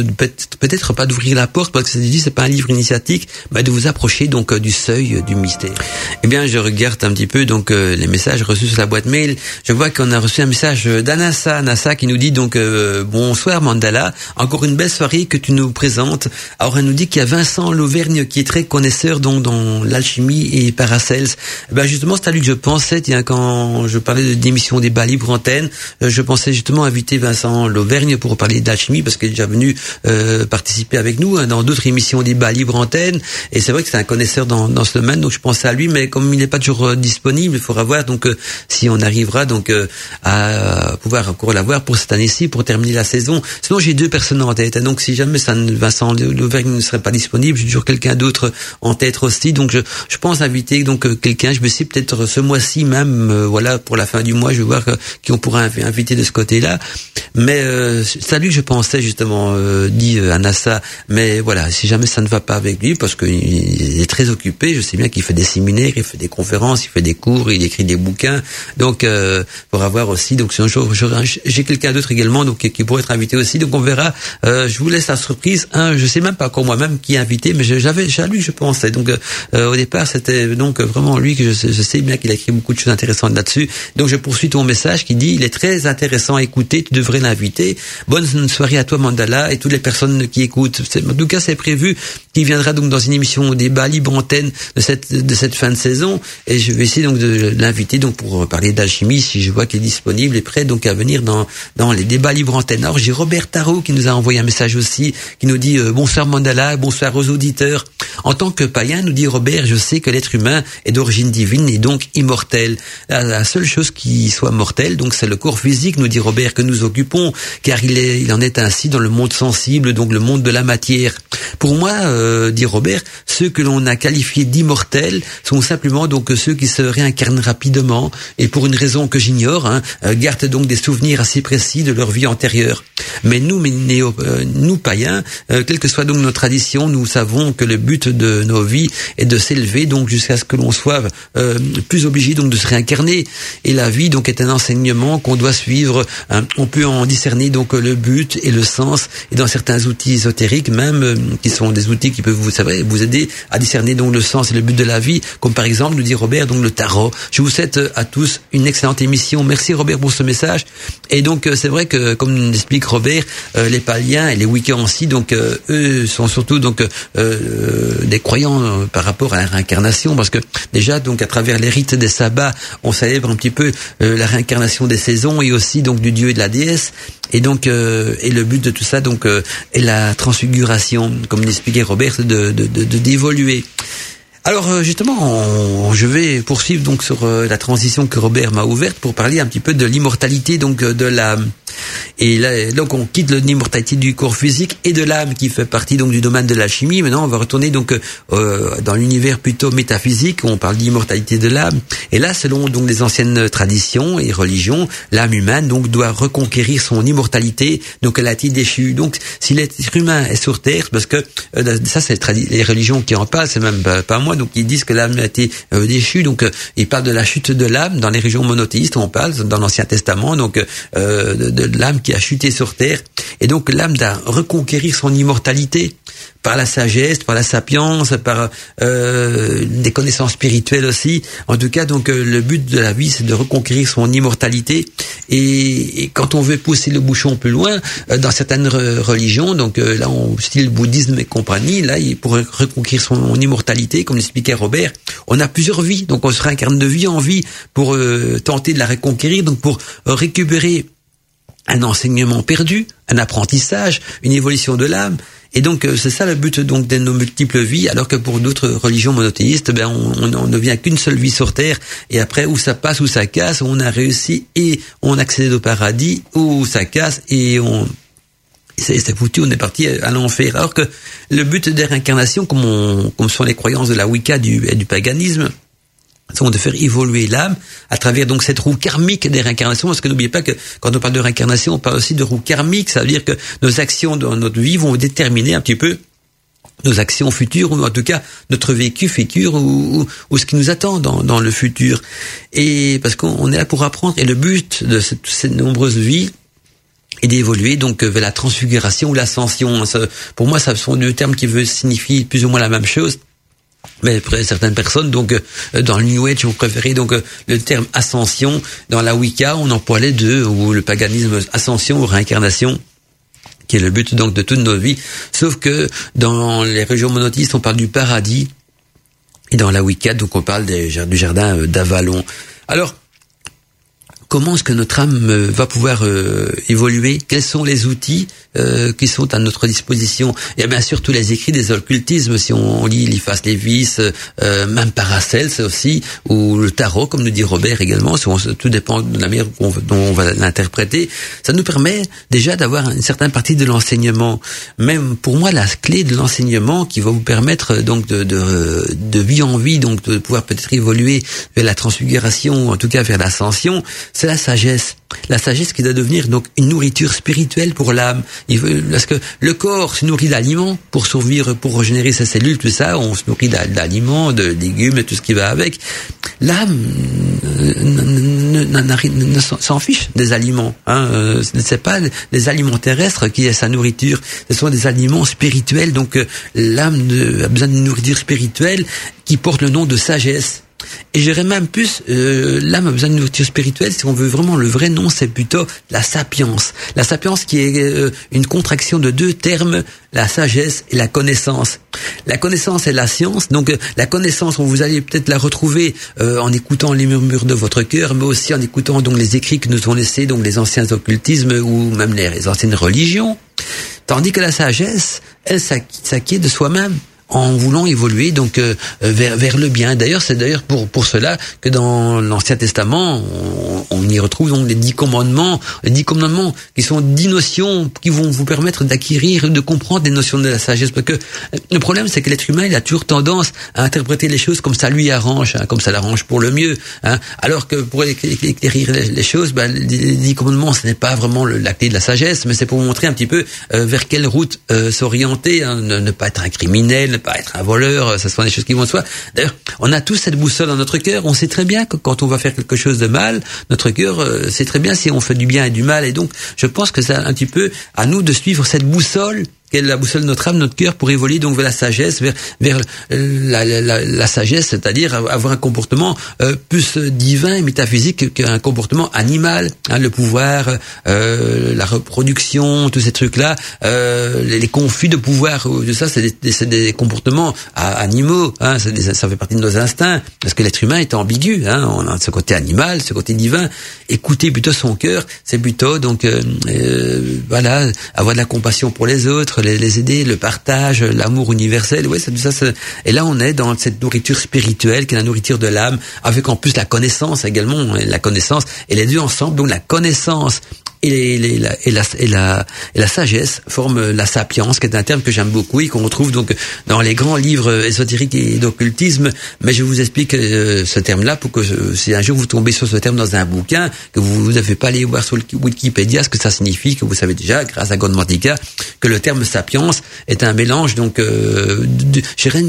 peut-être pas d'ouvrir la porte parce que c'est dit c'est pas un livre initiatique, mais de vous approcher donc euh, du seuil euh, du mystère. Eh bien, je regarde un petit peu donc euh, les messages reçus sur la boîte mail. Je vois qu'on a reçu un message d'Anassa, Anassa qui nous dit donc bonsoir Mandala, encore une belle soirée que tu nous présentes. Alors elle nous dit qu'il y a Vincent Lauvergne qui est très connaisseur donc dans l'alchimie et Paracels. Eh justement, c'est à lui que je pensais tiens quand je parlais de d'émission des bas libres antenne, je pensais justement inviter Vincent Lauvergne pour parler d'alchimie parce qui est déjà venu euh, participer avec nous hein, dans d'autres émissions d'IBA Libre Antenne. Et c'est vrai que c'est un connaisseur dans, dans ce domaine, donc je pensais à lui, mais comme il n'est pas toujours euh, disponible, il faudra voir donc euh, si on arrivera donc à pouvoir encore l'avoir pour cette année-ci, pour terminer la saison. Sinon, j'ai deux personnes en tête. Hein, donc si jamais ça, Vincent Lauvergne ne serait pas disponible, j'ai toujours quelqu'un d'autre en tête aussi. Donc je, je pense inviter donc quelqu'un. Je me suis peut-être ce mois-ci même, voilà, pour la fin du mois, je vais voir qui on pourra inviter de ce côté-là. Mais que je pensais justement euh, dit euh, à NASA, mais voilà, si jamais ça ne va pas avec lui, parce qu'il est très occupé, je sais bien qu'il fait des séminaires, il fait des conférences, il fait des cours, il écrit des bouquins, donc euh, pour avoir aussi, donc un jour j'ai quelqu'un d'autre également, donc qui pourrait être invité aussi, donc on verra. Euh, je vous laisse la surprise. Hein, je sais même pas encore moi-même qui est invité, mais j'avais, à lui je pensais. Donc au départ c'était donc vraiment lui que je, je sais bien qu'il a écrit beaucoup de choses intéressantes là-dessus. Donc je poursuis ton message qui dit il est très intéressant à écouter, tu devrais l'inviter. Bonne soirée à toi Mandala et toutes les personnes qui écoutent. En tout cas, c'est prévu qu'il viendra donc dans une émission au débat libre antenne de cette de cette fin de saison et je vais essayer donc de l'inviter donc pour parler d'alchimie si je vois qu'il est disponible et prêt donc à venir dans dans les débats libre antenne. Alors j'ai Robert Tarot qui nous a envoyé un message aussi qui nous dit euh, bonsoir Mandala, bonsoir aux auditeurs. En tant que païen, nous dit Robert, je sais que l'être humain est d'origine divine et donc immortel. La, seule chose qui soit mortelle, donc c'est le corps physique, nous dit Robert, que nous occupons, car il, est, il en est ainsi dans le monde sensible, donc le monde de la matière. Pour moi, euh, dit Robert, ceux que l'on a qualifiés d'immortels sont simplement donc ceux qui se réincarnent rapidement et pour une raison que j'ignore, hein, euh, gardent donc des souvenirs assez précis de leur vie antérieure. Mais nous, néo, euh, nous païens, quelle que soit donc notre tradition, nous savons que le but de nos vies est de s'élever donc jusqu'à ce que l'on soit plus obligé donc de se réincarner. Et la vie donc est un enseignement qu'on doit suivre. Hein. On peut en discerner donc le but et le sens. Et dans certains outils ésotériques même qui sont des outils qui peuvent vous savez vous aider à discerner donc le sens et le but de la vie, comme par exemple nous dit Robert donc le tarot. Je vous souhaite à tous une excellente émission. Merci Robert pour ce message. Et donc c'est vrai que comme explique Robert, euh, les Paliens et les Wiccans aussi, donc euh, eux sont surtout donc euh, des croyants par rapport à la réincarnation, parce que déjà donc à travers les rites des sabbats, on célèbre un petit peu la réincarnation des saisons et aussi donc du dieu et de la déesse. Et donc, euh, et le but de tout ça, donc, euh, est la transfiguration, comme l'expliquait Robert, de d'évoluer. De, alors euh, justement, je vais poursuivre donc sur la transition que Robert m'a ouverte pour parler un petit peu de l'immortalité donc de l'âme. Et là, donc on quitte l'immortalité du corps physique et de l'âme qui fait partie donc du domaine de la chimie. Maintenant, on va retourner donc euh, dans l'univers plutôt métaphysique où on parle d'immortalité de l'âme. Et là, selon donc les anciennes traditions et religions, l'âme humaine donc doit reconquérir son immortalité. Donc elle a été déchue. Donc si l'être humain est sur terre, parce que euh, ça c'est les religions qui en parlent, c'est même pas, moi. Donc ils disent que l'âme a été euh, déchue. Donc euh, ils parlent de la chute de l'âme dans les régions monothéistes. On parle dans l'Ancien Testament donc de l'âme qui a chuté sur terre. Et donc l'âme doit reconquérir son immortalité par la sagesse, par la sapience, par euh, des connaissances spirituelles aussi. En tout cas, donc euh, le but de la vie, c'est de reconquérir son immortalité. Et, quand on veut pousser le bouchon plus loin, euh, dans certaines religions, donc là, on style bouddhisme et compagnie, là, pour reconquérir son immortalité, comme l'expliquait Robert, on a plusieurs vies. Donc on se réincarne de vie en vie pour tenter de la reconquérir, donc pour récupérer un enseignement perdu, un apprentissage, une évolution de l'âme. Et donc euh, c'est ça le but donc de nos multiples vies, alors que pour d'autres religions monothéistes, ben on, ne vient qu'une seule vie sur terre, et après où ça passe, où ça casse, on a réussi et on accède au paradis, ou ça casse et on c'est foutu, on est parti à l'enfer. Alors que le but des réincarnations, comme, comme sont les croyances de la Wicca du, et du paganisme, de faire évoluer l'âme à travers donc cette roue karmique des réincarnations? Parce que n'oubliez pas que quand on parle de réincarnation, on parle aussi de roue karmique. Ça veut dire que nos actions dans notre vie vont déterminer un petit peu nos actions futures, ou en tout cas notre vécu futur, ou, ou, ce qui nous attend dans, dans le futur. Et parce qu'on est là pour apprendre. Et le but de cette, ces nombreuses vies, est d'évoluer donc vers la transfiguration ou l'ascension. Pour moi, ça sont deux termes qui veulent signifier plus ou moins la même chose. Mais pour certaines personnes, donc euh, dans le New Age, on préférait donc euh, le terme ascension. Dans la Wicca, on emploie les deux, ou le paganisme ascension ou réincarnation qui est le but donc de toute nos vies. Sauf que dans les régions monothéistes, on parle du paradis, et dans la Wicca, donc on parle du jardin euh, d'Avalon. Alors, comment est-ce que notre âme va pouvoir évoluer? Quels sont les outils euh, qui sont à notre disposition? A bien sûr tous les écrits des occultismes, si on lit l'Iphas Lévis, euh, même Paracels aussi, ou le tarot, comme nous dit Robert également, tout dépend de la manière dont on va l'interpréter. Ça nous permet déjà d'avoir une certaine partie de l'enseignement. Même pour moi, la clé de l'enseignement qui va vous permettre donc de, de, de vie en vie, donc de pouvoir peut-être évoluer vers la transfiguration, en tout cas vers l'ascension, c'est la sagesse la sagesse qui doit devenir donc une nourriture spirituelle pour l'âme. Parce que le corps se nourrit d'aliments pour survivre, pour régénérer ses cellules, tout ça. On se nourrit d'aliments, de légumes et tout ce qui va avec. L'âme euh, s'en fiche des aliments. Hein. Euh, ce pas les aliments terrestres qui est sa nourriture. Ce sont des aliments spirituels. Donc euh, l'âme a besoin d'une nourriture spirituelle qui porte le nom de sagesse Et j'irais même plus, euh, l'âme a besoin d'une nourriture spirituelle, si on veut vraiment le vrai nom, c'est plutôt la sapience. La sapience qui est euh, une contraction de deux termes, la sagesse et la connaissance. La connaissance est la science, donc euh, la connaissance, vous allez peut-être la retrouver en écoutant les murmures de votre cœur, mais aussi en écoutant donc les écrits que nous ont laissés donc les anciens occultismes ou même les anciennes religions. Tandis que la sagesse, elle s'acquiert de soi-même en voulant évoluer donc euh, euh, vers vers le bien. D'ailleurs, c'est d'ailleurs pour pour cela que dans l'Ancien Testament, on, y retrouve donc les dix commandements, les dix commandements qui sont dix notions qui vont vous permettre d'acquérir, de comprendre des notions de la sagesse. Parce que le problème, c'est que l'être humain, il a toujours tendance à interpréter les choses comme ça lui arrange, hein, comme ça l'arrange pour le mieux. Hein, alors que pour éclairir les, choses, ben, les dix commandements, ce n'est pas vraiment la clé de la sagesse, mais c'est pour vous montrer un petit peu euh, vers quelle route s'orienter, hein, ne, pas être un criminel, pas être un voleur, ça sont des choses qui vont de soi. D'ailleurs, on a tous cette boussole dans notre cœur. On sait très bien que quand on va faire quelque chose de mal, notre cœur euh, sait très bien si on fait du bien et du mal. Et donc, je pense que c'est un petit peu à nous de suivre cette boussole quelle la boussole notre âme, notre cœur, pour évoluer donc vers la sagesse, vers, vers la, la, la, sagesse, c'est-à-dire avoir un comportement euh, plus divin et métaphysique qu'un comportement animal. Hein, le pouvoir, euh, la reproduction, tous ces trucs-là, euh, les, conflits de pouvoir, euh, ça, c'est des, des, comportements animaux. Hein, ça fait partie de nos instincts, parce que l'être humain est ambigu. Hein, on a ce côté animal, ce côté divin. Écouter plutôt son cœur, c'est plutôt donc voilà, avoir de la compassion pour les autres les, aider, le partage, l'amour universel. Ouais, c'est ça. Et là, on est dans cette nourriture spirituelle qui est la nourriture de l'âme, avec en plus la connaissance également, hein, la connaissance et les deux ensemble. Donc la connaissance et, la, et, la, et, la, sagesse forment la sapience, qui est un terme que j'aime beaucoup et qu'on retrouve donc dans les grands livres ésotériques et d'occultisme. Mais je vous explique euh, ce terme-là pour que euh, si un jour vous tombez sur ce terme dans un bouquin, que vous n'avez pas aller voir sur Wikipédia ce que ça signifie, que vous savez déjà, grâce à Godmantica, que le terme sapience est un mélange donc euh, de,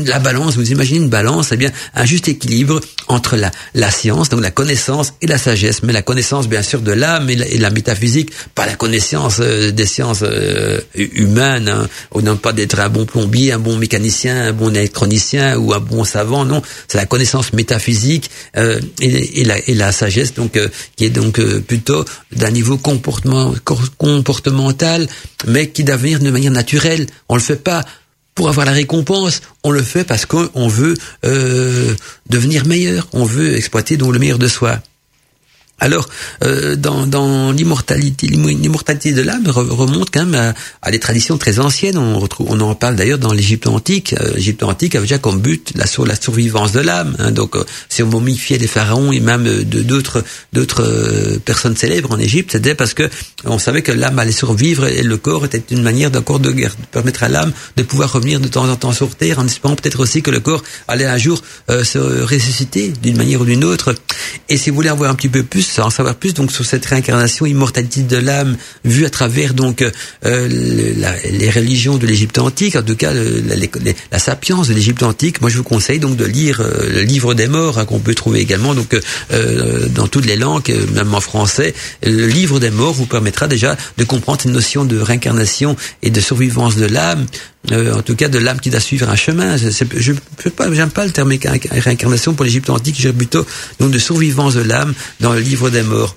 la balance. Vous imaginez une balance, eh bien un juste équilibre entre la, la science, donc la connaissance et la sagesse, mais la connaissance bien sûr de l'âme et et la métaphysique pas la connaissance euh, des sciences euh, humaines. Hein. On n'a pas d'être un bon plombier, un bon mécanicien, un bon électronicien ou un bon savant. Non, c'est la connaissance métaphysique euh, et, la, et, la, sagesse, donc qui est donc plutôt d'un niveau comportement, comportemental, mais qui doit venir de manière naturelle. On le fait pas pour avoir la récompense, on le fait parce qu'on veut devenir meilleur, on veut exploiter donc le meilleur de soi. Alors, euh, dans, dans l'immortalité, l'immortalité de l'âme remonte quand même à, des traditions très anciennes. On, retrouve, on en parle d'ailleurs dans l'Égypte antique. Euh, L'Égypte antique avait déjà comme but la, la survivance de l'âme. Hein. Donc, euh, si on momifiait les pharaons et même de d'autres d'autres personnes célèbres en Égypte, c'était parce que on savait que l'âme allait survivre et le corps était une manière d'accord de guerre, de permettre à l'âme de pouvoir revenir de temps en temps sur terre, en espérant peut-être aussi que le corps allait un jour se ressusciter d'une manière ou d'une autre. Et si vous voulez en voir un petit peu plus en savoir plus donc sur cette réincarnation, immortalité de l'âme vue à travers donc euh, les religions de l'Égypte antique, en tout cas la, sapience de l'Égypte antique. Moi, je vous conseille donc de lire euh, le livre des morts hein, qu'on peut trouver également donc euh, dans toutes les langues, même en français. Le livre des morts vous permettra déjà de comprendre cette notion de réincarnation et de survivance de l'âme. Euh, en tout cas de l'âme qui doit suivre un chemin. Je peux pas, j'aime pas le terme réincarnation pour l'Égypte antique, j'ai plutôt donc de survivance de l'âme dans le livre des morts.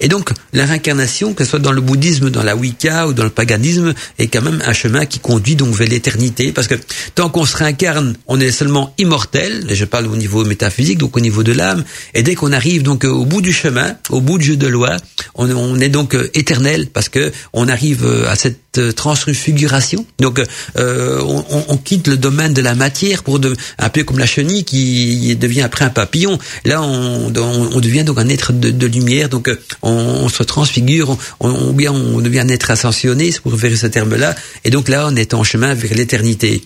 Et donc la réincarnation, que ce soit dans le bouddhisme, dans la Wicca ou dans le paganisme, est quand même un chemin qui conduit donc vers l'éternité, parce que tant qu'on se réincarne, on est seulement immortel. Je parle au niveau métaphysique, donc au niveau de l'âme. Et dès qu'on arrive donc au bout du chemin, au bout du jeu de loi, on, on est donc euh, éternel parce que on arrive euh, à cette transfiguration. Donc euh, on, on, quitte le domaine de la matière pour de, un peu comme la chenille qui devient après un papillon. Là, on, on, devient donc un être de, de lumière. Donc, euh, on, se transfigure, on, bien on devient un être ascensionné, pour faire ce terme-là. Et donc là, on est en chemin vers l'éternité.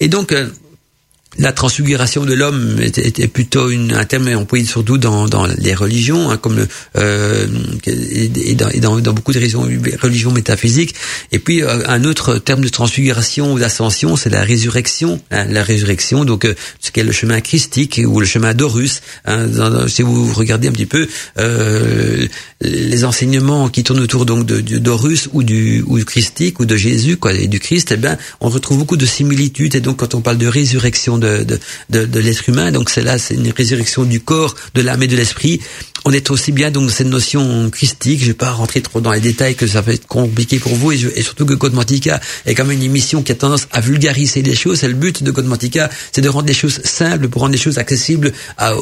Et donc, euh, la transfiguration de l'homme était, plutôt une, un terme employé surtout dans, les religions, hein, comme euh, et, dans, beaucoup de religions, religions métaphysiques. Et puis euh, un autre terme de transfiguration ou d'ascension, c'est la résurrection. Hein, la résurrection, donc euh, ce qu'est le chemin christique ou le chemin d'Horus. Hein, si vous regardez un petit peu euh, les enseignements qui tournent autour donc de, d'Horus ou du ou du christique ou de Jésus, quoi, et du Christ, eh ben on retrouve beaucoup de similitudes. Et donc quand on parle de résurrection de, de, de, de l'être humain. Donc c'est là, c'est une résurrection du corps, de l'âme et de l'esprit on est aussi bien donc cette notion christique. Je vais pas rentrer trop dans les détails que ça va être compliqué pour vous et, surtout que Godmantica est quand même une émission qui a tendance à vulgariser les choses. C'est le but de Godmantica, c'est de rendre les choses simples pour rendre les choses accessibles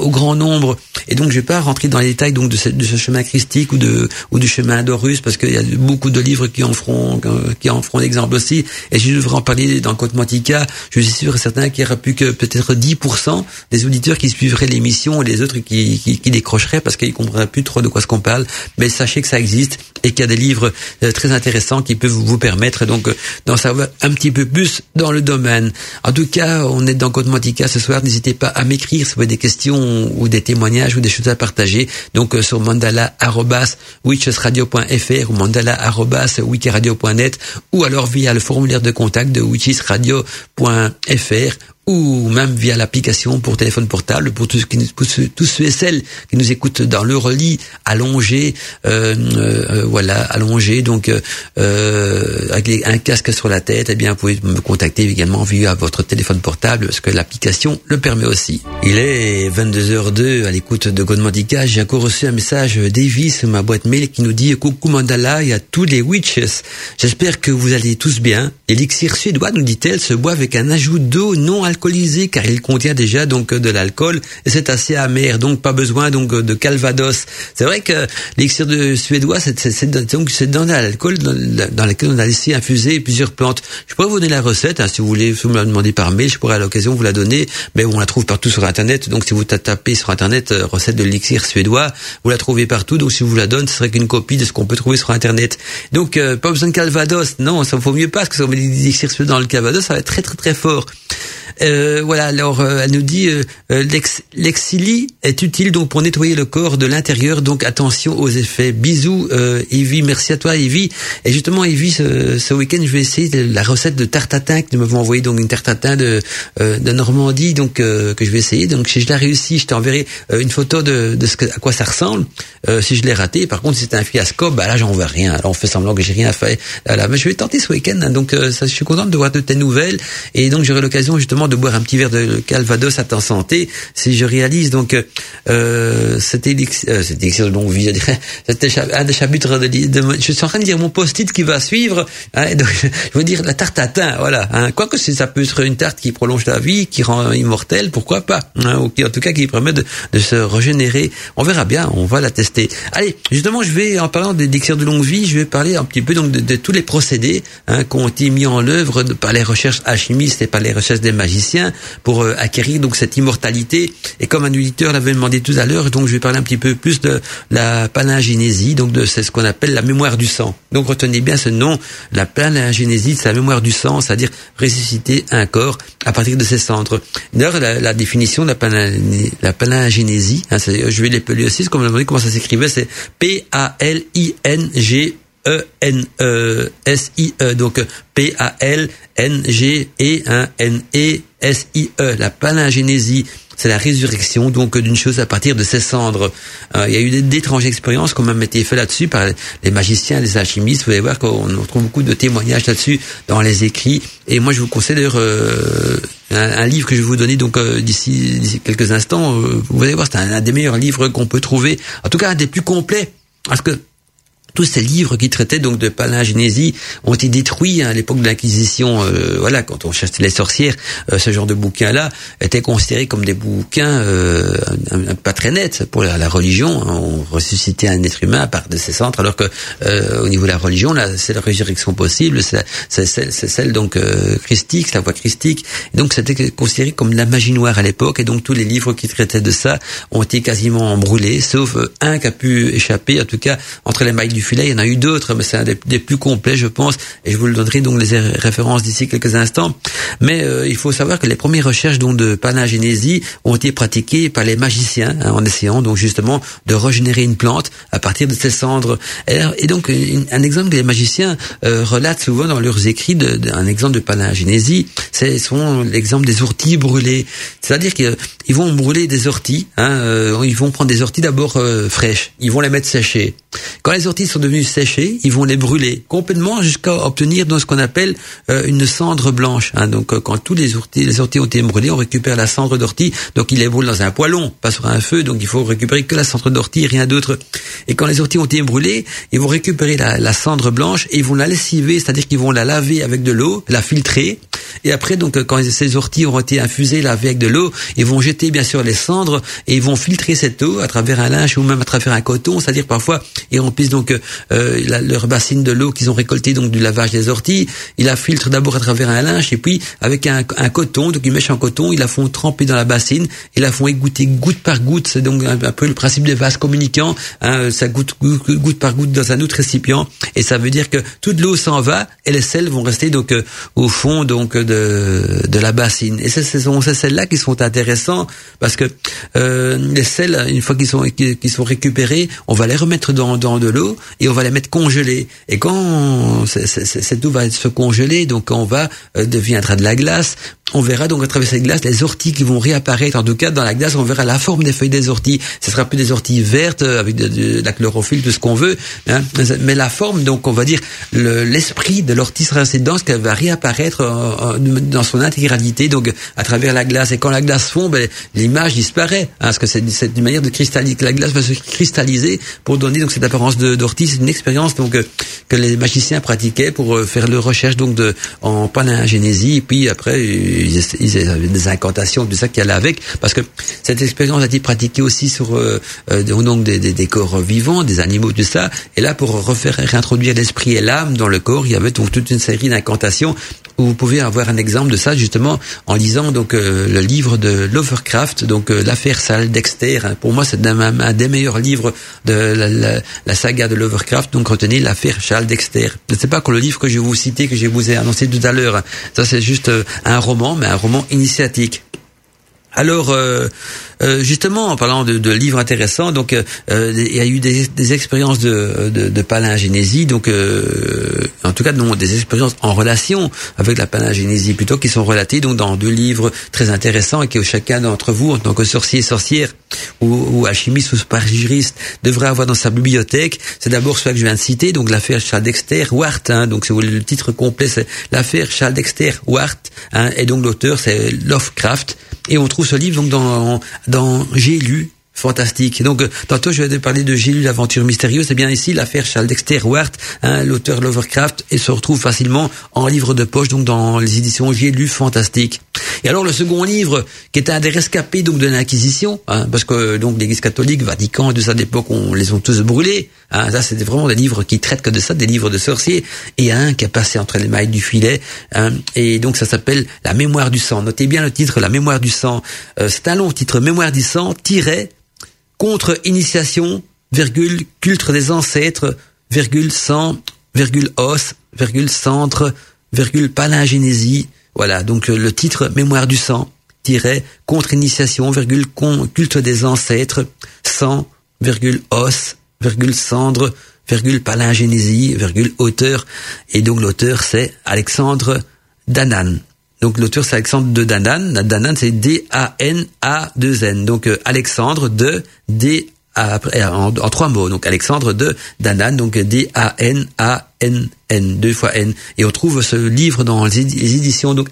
au grand nombre. Et donc je vais pas rentrer dans les détails donc de ce, de ce chemin christique ou de ou du chemin d'Horus parce qu'il y a beaucoup de livres qui en feront qui en feront l'exemple aussi. Et je devrais en parler dans Godmantica. Je suis sûr et certain qu'il y aura plus que peut-être 10% des auditeurs qui suivraient l'émission et les autres qui, qui, qui décrocheraient parce que ils comprennent plus trop de quoi ce qu'on parle, mais sachez que ça existe et qu'il y a des livres euh, très intéressants qui peuvent vous permettre donc euh, d'en savoir un petit peu plus dans le domaine. En tout cas, on est dans Code Mantica ce soir. N'hésitez pas à m'écrire si vous avez des questions ou des témoignages ou des choses à partager. Donc euh, sur mandala@witchesradio.fr ou mandala@wikiradio.net ou alors via le formulaire de contact de witchesradio.fr ou même via l'application pour téléphone portable pour tous, tous, ceux et celles qui nous écoutent dans leur lit allongé, euh, euh, voilà, allongé, donc euh, avec un casque sur la tête, eh bien vous pouvez me contacter également via votre téléphone portable parce que l'application le permet aussi. Il est 22h02 à l'écoute de Godmandica. J'ai encore reçu un message d'Evie sur ma boîte mail qui nous dit coucou Mandala, y a tous les witches. J'espère que vous allez tous bien. L'élixir suédois, nous dit-elle, se boit avec un ajout d'eau non alcoolisée alcoolisé car il contient déjà donc de l'alcool et c'est assez amer donc pas besoin donc de calvados. C'est vrai que l'élixir de suédois c'est donc c'est dans l'alcool dans, dans, lequel on a laissé infuser plusieurs plantes. Je pourrais vous donner la recette hein, si vous voulez vous me la demandez par mail, je pourrais à l'occasion vous la donner mais on la trouve partout sur internet donc si vous tapez sur internet euh, recette de l'élixir suédois, vous la trouvez partout donc si vous la donne ce serait qu'une copie de ce qu'on peut trouver sur internet. Donc euh, pas besoin de calvados, non, ça vaut mieux pas parce que si on met l'élixir suédois dans le calvados, ça va être très très très fort. Euh, voilà, alors euh, elle nous dit euh, euh est utile donc pour nettoyer le corps de l'intérieur, donc attention aux effets. Bisous euh, Evie, merci à toi Evie. Et justement Evie, ce, ce week-end je vais essayer la recette de tarte tatin que nous m'avons envoyé donc une tarte de, de Normandie donc que je vais essayer. Donc si je l'ai réussi, je t'enverrai une photo de, de ce que, à quoi ça ressemble. si je l'ai raté, par contre si c'est un fiasco, bah là j'en vois rien. Alors on fait semblant que j'ai rien fait. Voilà, mais je vais tenter ce week-end. Hein. donc ça, je suis contente de voir de tes nouvelles et donc j'aurai l'occasion justement de boire un petit verre de Calvados à temps santé si je réalise donc euh, c'était euh, c'était de longue vie un des chapitres de, de, je suis en train de dire mon post-it qui va suivre hein, donc, je veux dire la tarte à thym voilà hein, quoique ça peut être une tarte qui prolonge la vie qui rend immortelle pourquoi pas hein, ou qui en tout cas qui permet de, de, se régénérer. On verra bien on va la tester. Allez justement je vais en parlant des de longue vie je vais parler un petit peu donc de, de tous les procédés hein, qui ont été mis en œuvre par les recherches alchimistes et par les recherches des magiciens pour euh, acquérir donc cette immortalité. Et comme un auditeur l'avait demandé tout à l'heure, donc je vais parler un petit peu plus de la palingénésie, donc c'est ce qu'on appelle la mémoire du sang. Donc retenez bien ce nom, la palingénésie, c'est la mémoire du sang, c'est-à-dire ressusciter un corps à partir de ses cendres. D'ailleurs, la, définition de la, palingénésie, hein, je vais l'épeler aussi, comme je comment ça s'écrivait, c'est P-A-L-I-N-G E-N-E-S-I-E, donc P-A-L-N-G-E-N-E-S-I-E, la palingénésie. C'est la résurrection donc d'une chose à partir de ses cendres. Euh, il y a eu d'étranges expériences qui ont même été faites là-dessus par les magiciens, les alchimistes. Vous allez voir qu'on retrouve beaucoup de témoignages là-dessus dans les écrits. Et moi, je vous conseille d'ailleurs euh, un, livre que je vais vous donner donc euh, d'ici quelques instants. vous allez voir, c'est un, un, des meilleurs livres qu'on peut trouver. En tout cas, un des plus complets. Parce que tous ces livres qui traitaient donc de palingénésie ont été détruits hein, à l'époque de l'Inquisition. Euh, voilà, quand on chassait les sorcières, euh, ce genre de bouquins-là étaient considérés comme des bouquins euh, pas très nets pour la, religion. On ressuscitait un être humain à part de ses centres, alors que au niveau de la religion, là, c'est la résurrection possible, c'est celle, celle, donc christique, la voie christique. donc c'était considéré comme la magie noire à l'époque, et donc tous les livres qui traitaient de ça ont été quasiment brûlés, sauf un qui a pu échapper, en tout cas entre les mailles du filet. Il y en a eu d'autres, mais c'est un des, plus complets, je pense, et je vous le donnerai donc les références d'ici quelques instants. Mais euh, il faut savoir que les premières recherches donc de panagénésie ont été pratiquées par les magiciens hein, en essayant donc justement de régénérer une plante à partir de ses cendres. Et, donc un exemple que les magiciens euh, relatent souvent dans leurs écrits, de, un exemple de panagénésie, c'est souvent l'exemple des orties brûlées. C'est-à-dire qu'ils vont brûler des orties. Hein, euh, ils vont prendre des orties d'abord fraîches. Ils vont les mettre sécher. Quand les orties sont devenus séchés, ils vont les brûler complètement jusqu'à obtenir donc ce qu'on appelle euh, une cendre blanche. Hein. Donc euh, quand tous les orties, les orties ont été brûlées, on récupère la cendre d'ortie. Donc il les brûle dans un poêlon, pas sur un feu. Donc il faut récupérer que la cendre d'ortie, rien d'autre. Et quand les orties ont été brûlées, ils vont récupérer la, cendre blanche et ils vont la lessiver, c'est-à-dire qu'ils vont la laver avec de l'eau, la filtrer. Et après, donc, quand ces orties auront été infusées, lavées avec de l'eau, ils vont jeter bien sûr les cendres et ils vont filtrer cette eau à travers un linge ou même à travers un coton. C'est-à-dire parfois ils remplissent donc euh, leur bassine de l'eau qu'ils ont récoltée donc du lavage des orties. Ils la filtrent d'abord à travers un linge et puis avec un, un coton, donc ils mèchent en coton, ils la font tremper dans la bassine et la font égoutter goutte par goutte. C'est donc un, peu le principe des vases communicants. Hein, ça goutte, goutte, par goutte dans un autre récipient et ça veut dire que toute l'eau s'en va et les sels vont rester donc euh, au fond donc de, de la bassine. Et c'est ces celles-là qui sont intéressants parce que euh, les sels, une fois qu'ils sont qu'ils sont récupérés, on va les remettre dans, dans de l'eau et on va les mettre congelés. Et quand cette eau va se congeler, donc on va euh, deviendra de la glace, on verra donc à travers cette glace les orties qui vont réapparaître. En tout cas, dans la glace, on verra la forme des feuilles des orties. Ce sera plus des orties vertes euh, avec de, la chlorophylle, tout ce qu'on veut. Hein. Mais la forme, donc on va dire l'esprit de l'ortie sera assez dense qu'elle va réapparaître dans son intégralité, donc à travers la glace. Et quand la glace fond, ben, l'image disparaît, hein, parce que c'est une manière de cristalliser. La glace va se cristalliser pour donner donc cette apparence d'ortie. C'est une expérience donc euh, que les magiciens pratiquaient pour euh, faire leur recherche donc de en palingénésie. Et puis après ils, avaient des incantations, tout ça qui allait avec, parce que cette expérience a été pratiquée aussi sur euh, euh, donc des, des, des, corps vivants, des animaux, tout ça. Et là, pour refaire réintroduire l'esprit et l'âme dans le corps, il y avait donc toute une série d'incantations vous pouvez avoir un exemple de ça justement en lisant donc euh, le livre de Lovecraft, donc l'affaire Sal Dexter. Hein. Pour moi, c'est un, des meilleurs livres de la, saga de Lovecraft. Donc retenez l'affaire Charles Dexter. Sais pas que le livre que je vais vous citer, que je vous ai annoncé tout à l'heure. Ça, c'est juste un roman mais un roman initiatique. Alors, euh, euh, justement, en parlant de, de livres intéressants, donc euh, il y a eu des, des expériences de, de, de palingénésie, donc en tout cas non, des expériences en relation avec la palingénésie plutôt qui sont relatées donc dans deux livres très intéressants et que chacun d'entre vous, en tant que sorcier, sorcière ou, ou alchimiste ou juriste, devrait avoir dans sa bibliothèque. C'est d'abord celui que je viens de citer, donc l'affaire Charles Dexter Wart. Hein, donc le titre complet, c'est l'affaire Charles Dexter Wart, hein, et donc l'auteur c'est Lovecraft. Et on trouve ce livre donc dans dans J'ai lu fantastique. Donc, euh, tantôt, je vais parler de lu l'aventure mystérieuse. C'est bien ici l'affaire Charles Dexter Wart, hein, l'auteur Lovecraft, et se retrouve facilement en livre de poche, donc dans les éditions J'ai lu fantastique. Et alors, le second livre, qui est un des rescapés donc de l'Inquisition, hein, parce que donc l'Église catholique, Vatican, de ça d'époque, on les ont tous brûlés. Hein, ça, c'était vraiment des livres qui traitent que de ça, des livres de sorciers. Et un qui a passé entre les mailles du filet. Hein, et donc, ça s'appelle La mémoire du sang. Notez bien le titre, La mémoire du sang. Euh, c'est un long titre, Mémoire du sang, tiré contre-initiation, virgule, culte des ancêtres, virgule, sang, virgule, os, virgule, centre, virgule, palingénésie. Voilà, donc euh, le titre Mémoire du sang, tiret, contre-initiation, virgule, culte des ancêtres, sang, virgule, os, virgule, cendre, virgule, palingénésie, virgule, auteur. Et donc l'auteur, c'est Alexandre Danan. Donc l'auteur c'est Alexandre de Danan. Danan c'est D-A-N-A-2-N. Donc euh, Alexandre de D en, en, trois mots. Donc Alexandre de Danan, donc D-A-N-A-N-N, deux fois N. Et on trouve ce livre dans les éditions donc.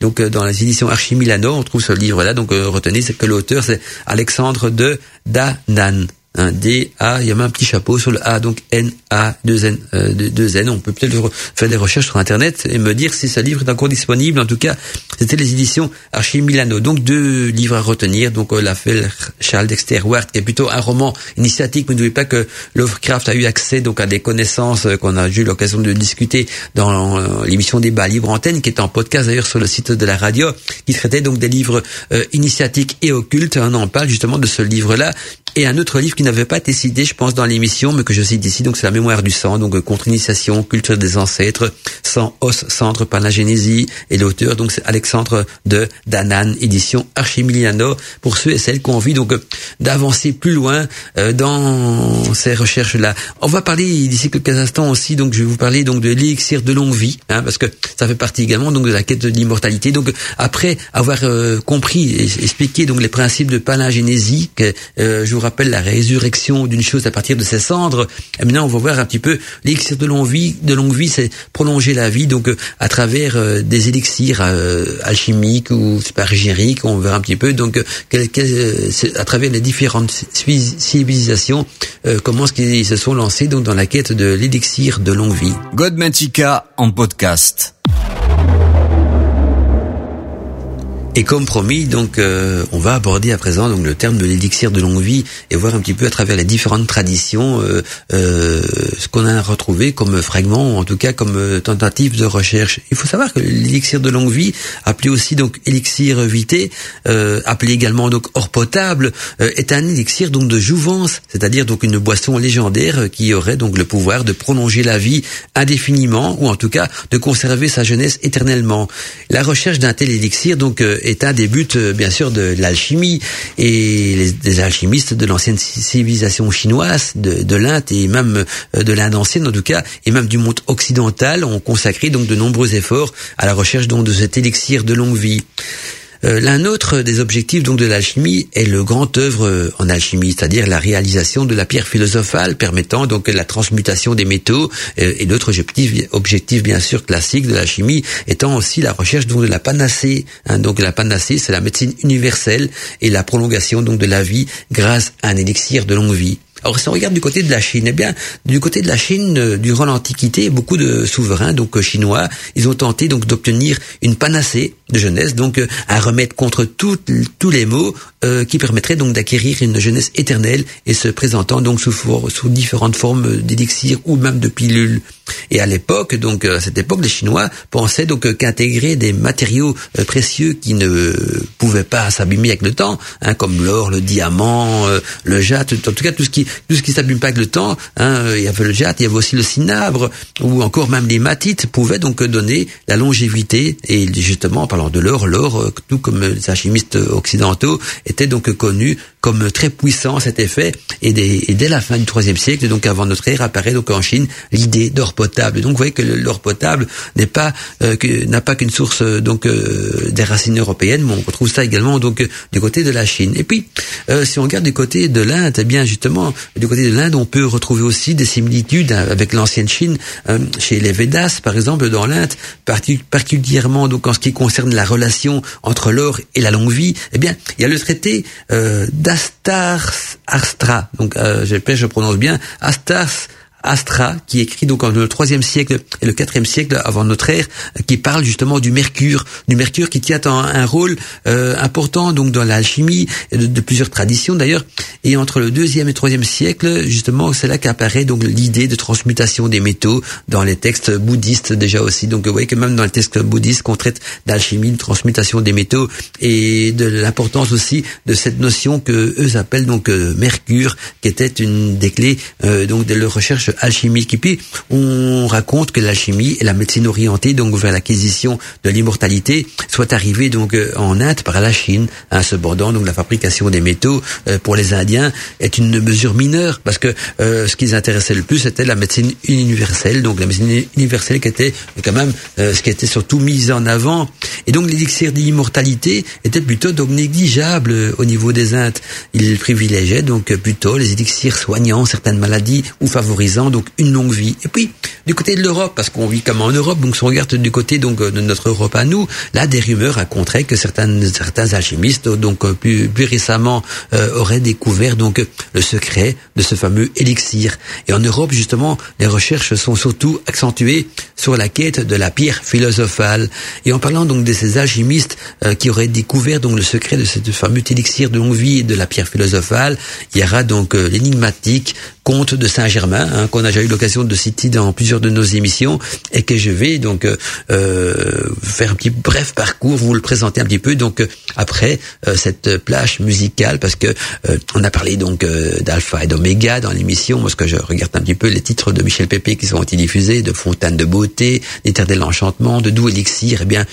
Donc euh, dans les éditions Archie Milano, on trouve ce livre-là. Donc euh, retenez que l'auteur c'est Alexandre de Danan un D, A, il y a même un petit chapeau sur le A, donc N, A, 2 N, euh, 2 N. On peut peut-être faire des recherches sur Internet et me dire si ce livre est encore disponible. En tout cas, c'était les éditions Archie Milano. Donc deux livres à retenir. Donc euh, l'affaire Charles Dexter Ward, qui est plutôt un roman initiatique. Mais n'oubliez pas que Lovecraft a eu accès donc à des connaissances euh, qu'on a eu l'occasion de discuter dans euh, l'émission Débat Libre Antenne, qui est en podcast d'ailleurs sur le site de la radio, qui traitait donc des livres euh, initiatiques et occultes. On en parle justement de ce livre-là et un autre livre qui n'avait pas été cité, je pense, dans l'émission, mais que je cite ici, donc c'est la mémoire du sang, donc euh, contre-initiation, culture des ancêtres, sang, os, centre, palagénésie, et l'auteur, donc c'est Alexandre de Danan, édition Archimiliano, pour ceux et celles qui ont envie donc euh, d'avancer plus loin euh, dans ces recherches-là. On va parler d'ici quelques instants aussi, donc je vais vous parler donc de l'élixir de longue vie, hein, parce que ça fait partie également donc de la quête de l'immortalité. Donc après avoir compris et expliqué donc les principes de palingénésie, que je vous rappelle la résurrection d'une chose à partir de ses cendres. Et maintenant, on va voir un petit peu l'élixir de longue vie. De longue vie, c'est prolonger la vie, donc à travers des élixirs alchimiques ou supergériques. On verra un petit peu donc à travers les différentes civilisations comment est-ce qu'ils se sont lancés donc dans la quête de l'élixir de longue vie. Godmantica en podcast. Et comme promis, donc euh, on va aborder à présent donc le terme de l'élixir de longue vie et voir un petit peu à travers les différentes traditions euh, euh, ce qu'on a retrouvé comme fragment ou en tout cas comme tentative de recherche. Il faut savoir que l'élixir de longue vie, appelé aussi donc élixir vité, appelé également donc or potable, est un élixir donc de jouvence, c'est-à-dire donc une boisson légendaire qui aurait donc le pouvoir de prolonger la vie indéfiniment ou en tout cas de conserver sa jeunesse éternellement. La recherche d'un tel élixir donc est un des buts, euh, bien sûr, de l'alchimie et les, des alchimistes de l'ancienne civilisation chinoise, de, de l'Inde et même euh, de l'Inde ancienne en tout cas, et même du monde occidental, ont consacré donc de nombreux efforts à la recherche donc de cet élixir de longue vie. Euh, l'un autre des objectifs donc de l'alchimie est le grand œuvre euh, en alchimie, c'est-à-dire la réalisation de la pierre philosophale permettant donc la transmutation des métaux euh, et l'autre objectif, objectif bien sûr classique de l'alchimie étant aussi la recherche donc de la panacée. Hein. donc la panacée c'est la médecine universelle et la prolongation donc de la vie grâce à un élixir de longue vie. Alors si on regarde du côté de la Chine, eh bien du côté de la Chine, durant l'Antiquité, beaucoup de souverains donc chinois, ils ont tenté donc d'obtenir une panacée de jeunesse, donc euh, un remède contre tous les maux qui permettrait donc d'acquérir une jeunesse éternelle et se présentant donc sous, sous différentes formes d'élixir ou même de pilules. Et à l'époque, donc à cette époque, les Chinois pensaient donc qu'intégrer des matériaux précieux qui ne pouvaient pas s'abîmer avec le temps, hein, comme l'or, le diamant, le jade, en tout cas tout ce qui tout ce qui s'abîme pas avec le temps. Hein, il y avait le jade, il y avait aussi le cinabre, ou encore même les matites pouvaient donc donner la longévité. Et justement, en parlant de l'or, l'or, euh, tout comme les alchimistes occidentaux, était donc connu comme très puissant cet effet. Et, dès la fin du IIIe siècle, donc avant notre ère, apparaît donc en Chine l'idée d'or potable. Donc vous voyez que l'or potable n'est pas euh, n'a pas qu'une source euh, donc des racines européennes, mais on retrouve ça également donc du côté de la Chine. Et puis si on regarde du côté de l'Inde, eh bien justement du côté de l'Inde, on peut retrouver aussi des similitudes avec l'ancienne Chine, euh, chez les Védas, par exemple, dans l'Inde, particulièrement donc en ce qui concerne la relation entre l'or et la longue vie. Eh bien, il y a le traité euh, d'Astar Astra, donc euh, j'espère je prononce bien, Astar Astra, qui écrit donc en le troisième siècle et le quatrième siècle avant notre ère, qui parle justement du mercure, du mercure qui tient un, rôle euh, important donc dans l'alchimie de, plusieurs traditions d'ailleurs. Et entre le deuxième et troisième siècle, justement, c'est là qu'apparaît donc l'idée de transmutation des métaux dans les textes bouddhistes déjà aussi. Donc vous voyez que même dans les textes bouddhistes qu'on traite d'alchimie, de transmutation des métaux et de l'importance aussi de cette notion que eux appellent donc euh, mercure, qui était une des clés euh, donc de leur recherche puis, on raconte que l'alchimie et la médecine orientée donc vers l'acquisition de l'immortalité soit arrivée donc euh, en Inde par la Chine. Hein, cependant, donc la fabrication des métaux euh, pour les Indiens est une mesure mineure parce que euh, ce qui les intéressait le plus c'était la médecine universelle. Donc la médecine universelle qui était quand même ce qui était surtout mis en avant. Et donc l'élixir d'immortalité était plutôt donc négligeable au niveau des Indes. Il privilégiait donc plutôt les élixirs soignant certaines maladies ou favorisant donc une longue vie. Et puis du côté de l'Europe, parce qu'on vit comme en Europe, donc si on regarde du côté donc de notre Europe à nous, là des rumeurs raconteraient que certains certains alchimistes donc plus, plus récemment euh, auraient découvert donc le secret de ce fameux élixir. Et en Europe justement, les recherches sont surtout accentuées sur la quête de la pierre philosophale. Et en parlant donc de ces alchimistes euh, qui auraient découvert donc le secret de ce fameux élixir de longue vie et de la pierre philosophale, il y aura donc euh, l'énigmatique comte de Saint-Germain, hein, qu'on a déjà eu l'occasion de citer dans plusieurs de nos émissions, et que je vais donc euh, euh faire un petit bref parcours, vous le présenter un petit peu. Donc euh, après euh, cette plage musicale, parce que on a parlé donc d'Alpha et d'Oméga dans l'émission, parce que je regarde un petit peu les titres de Michel Pépé qui sont diffusés, de Fontaine de beauté, d'Éternel enchantement, de Doux élixir. Eh bien,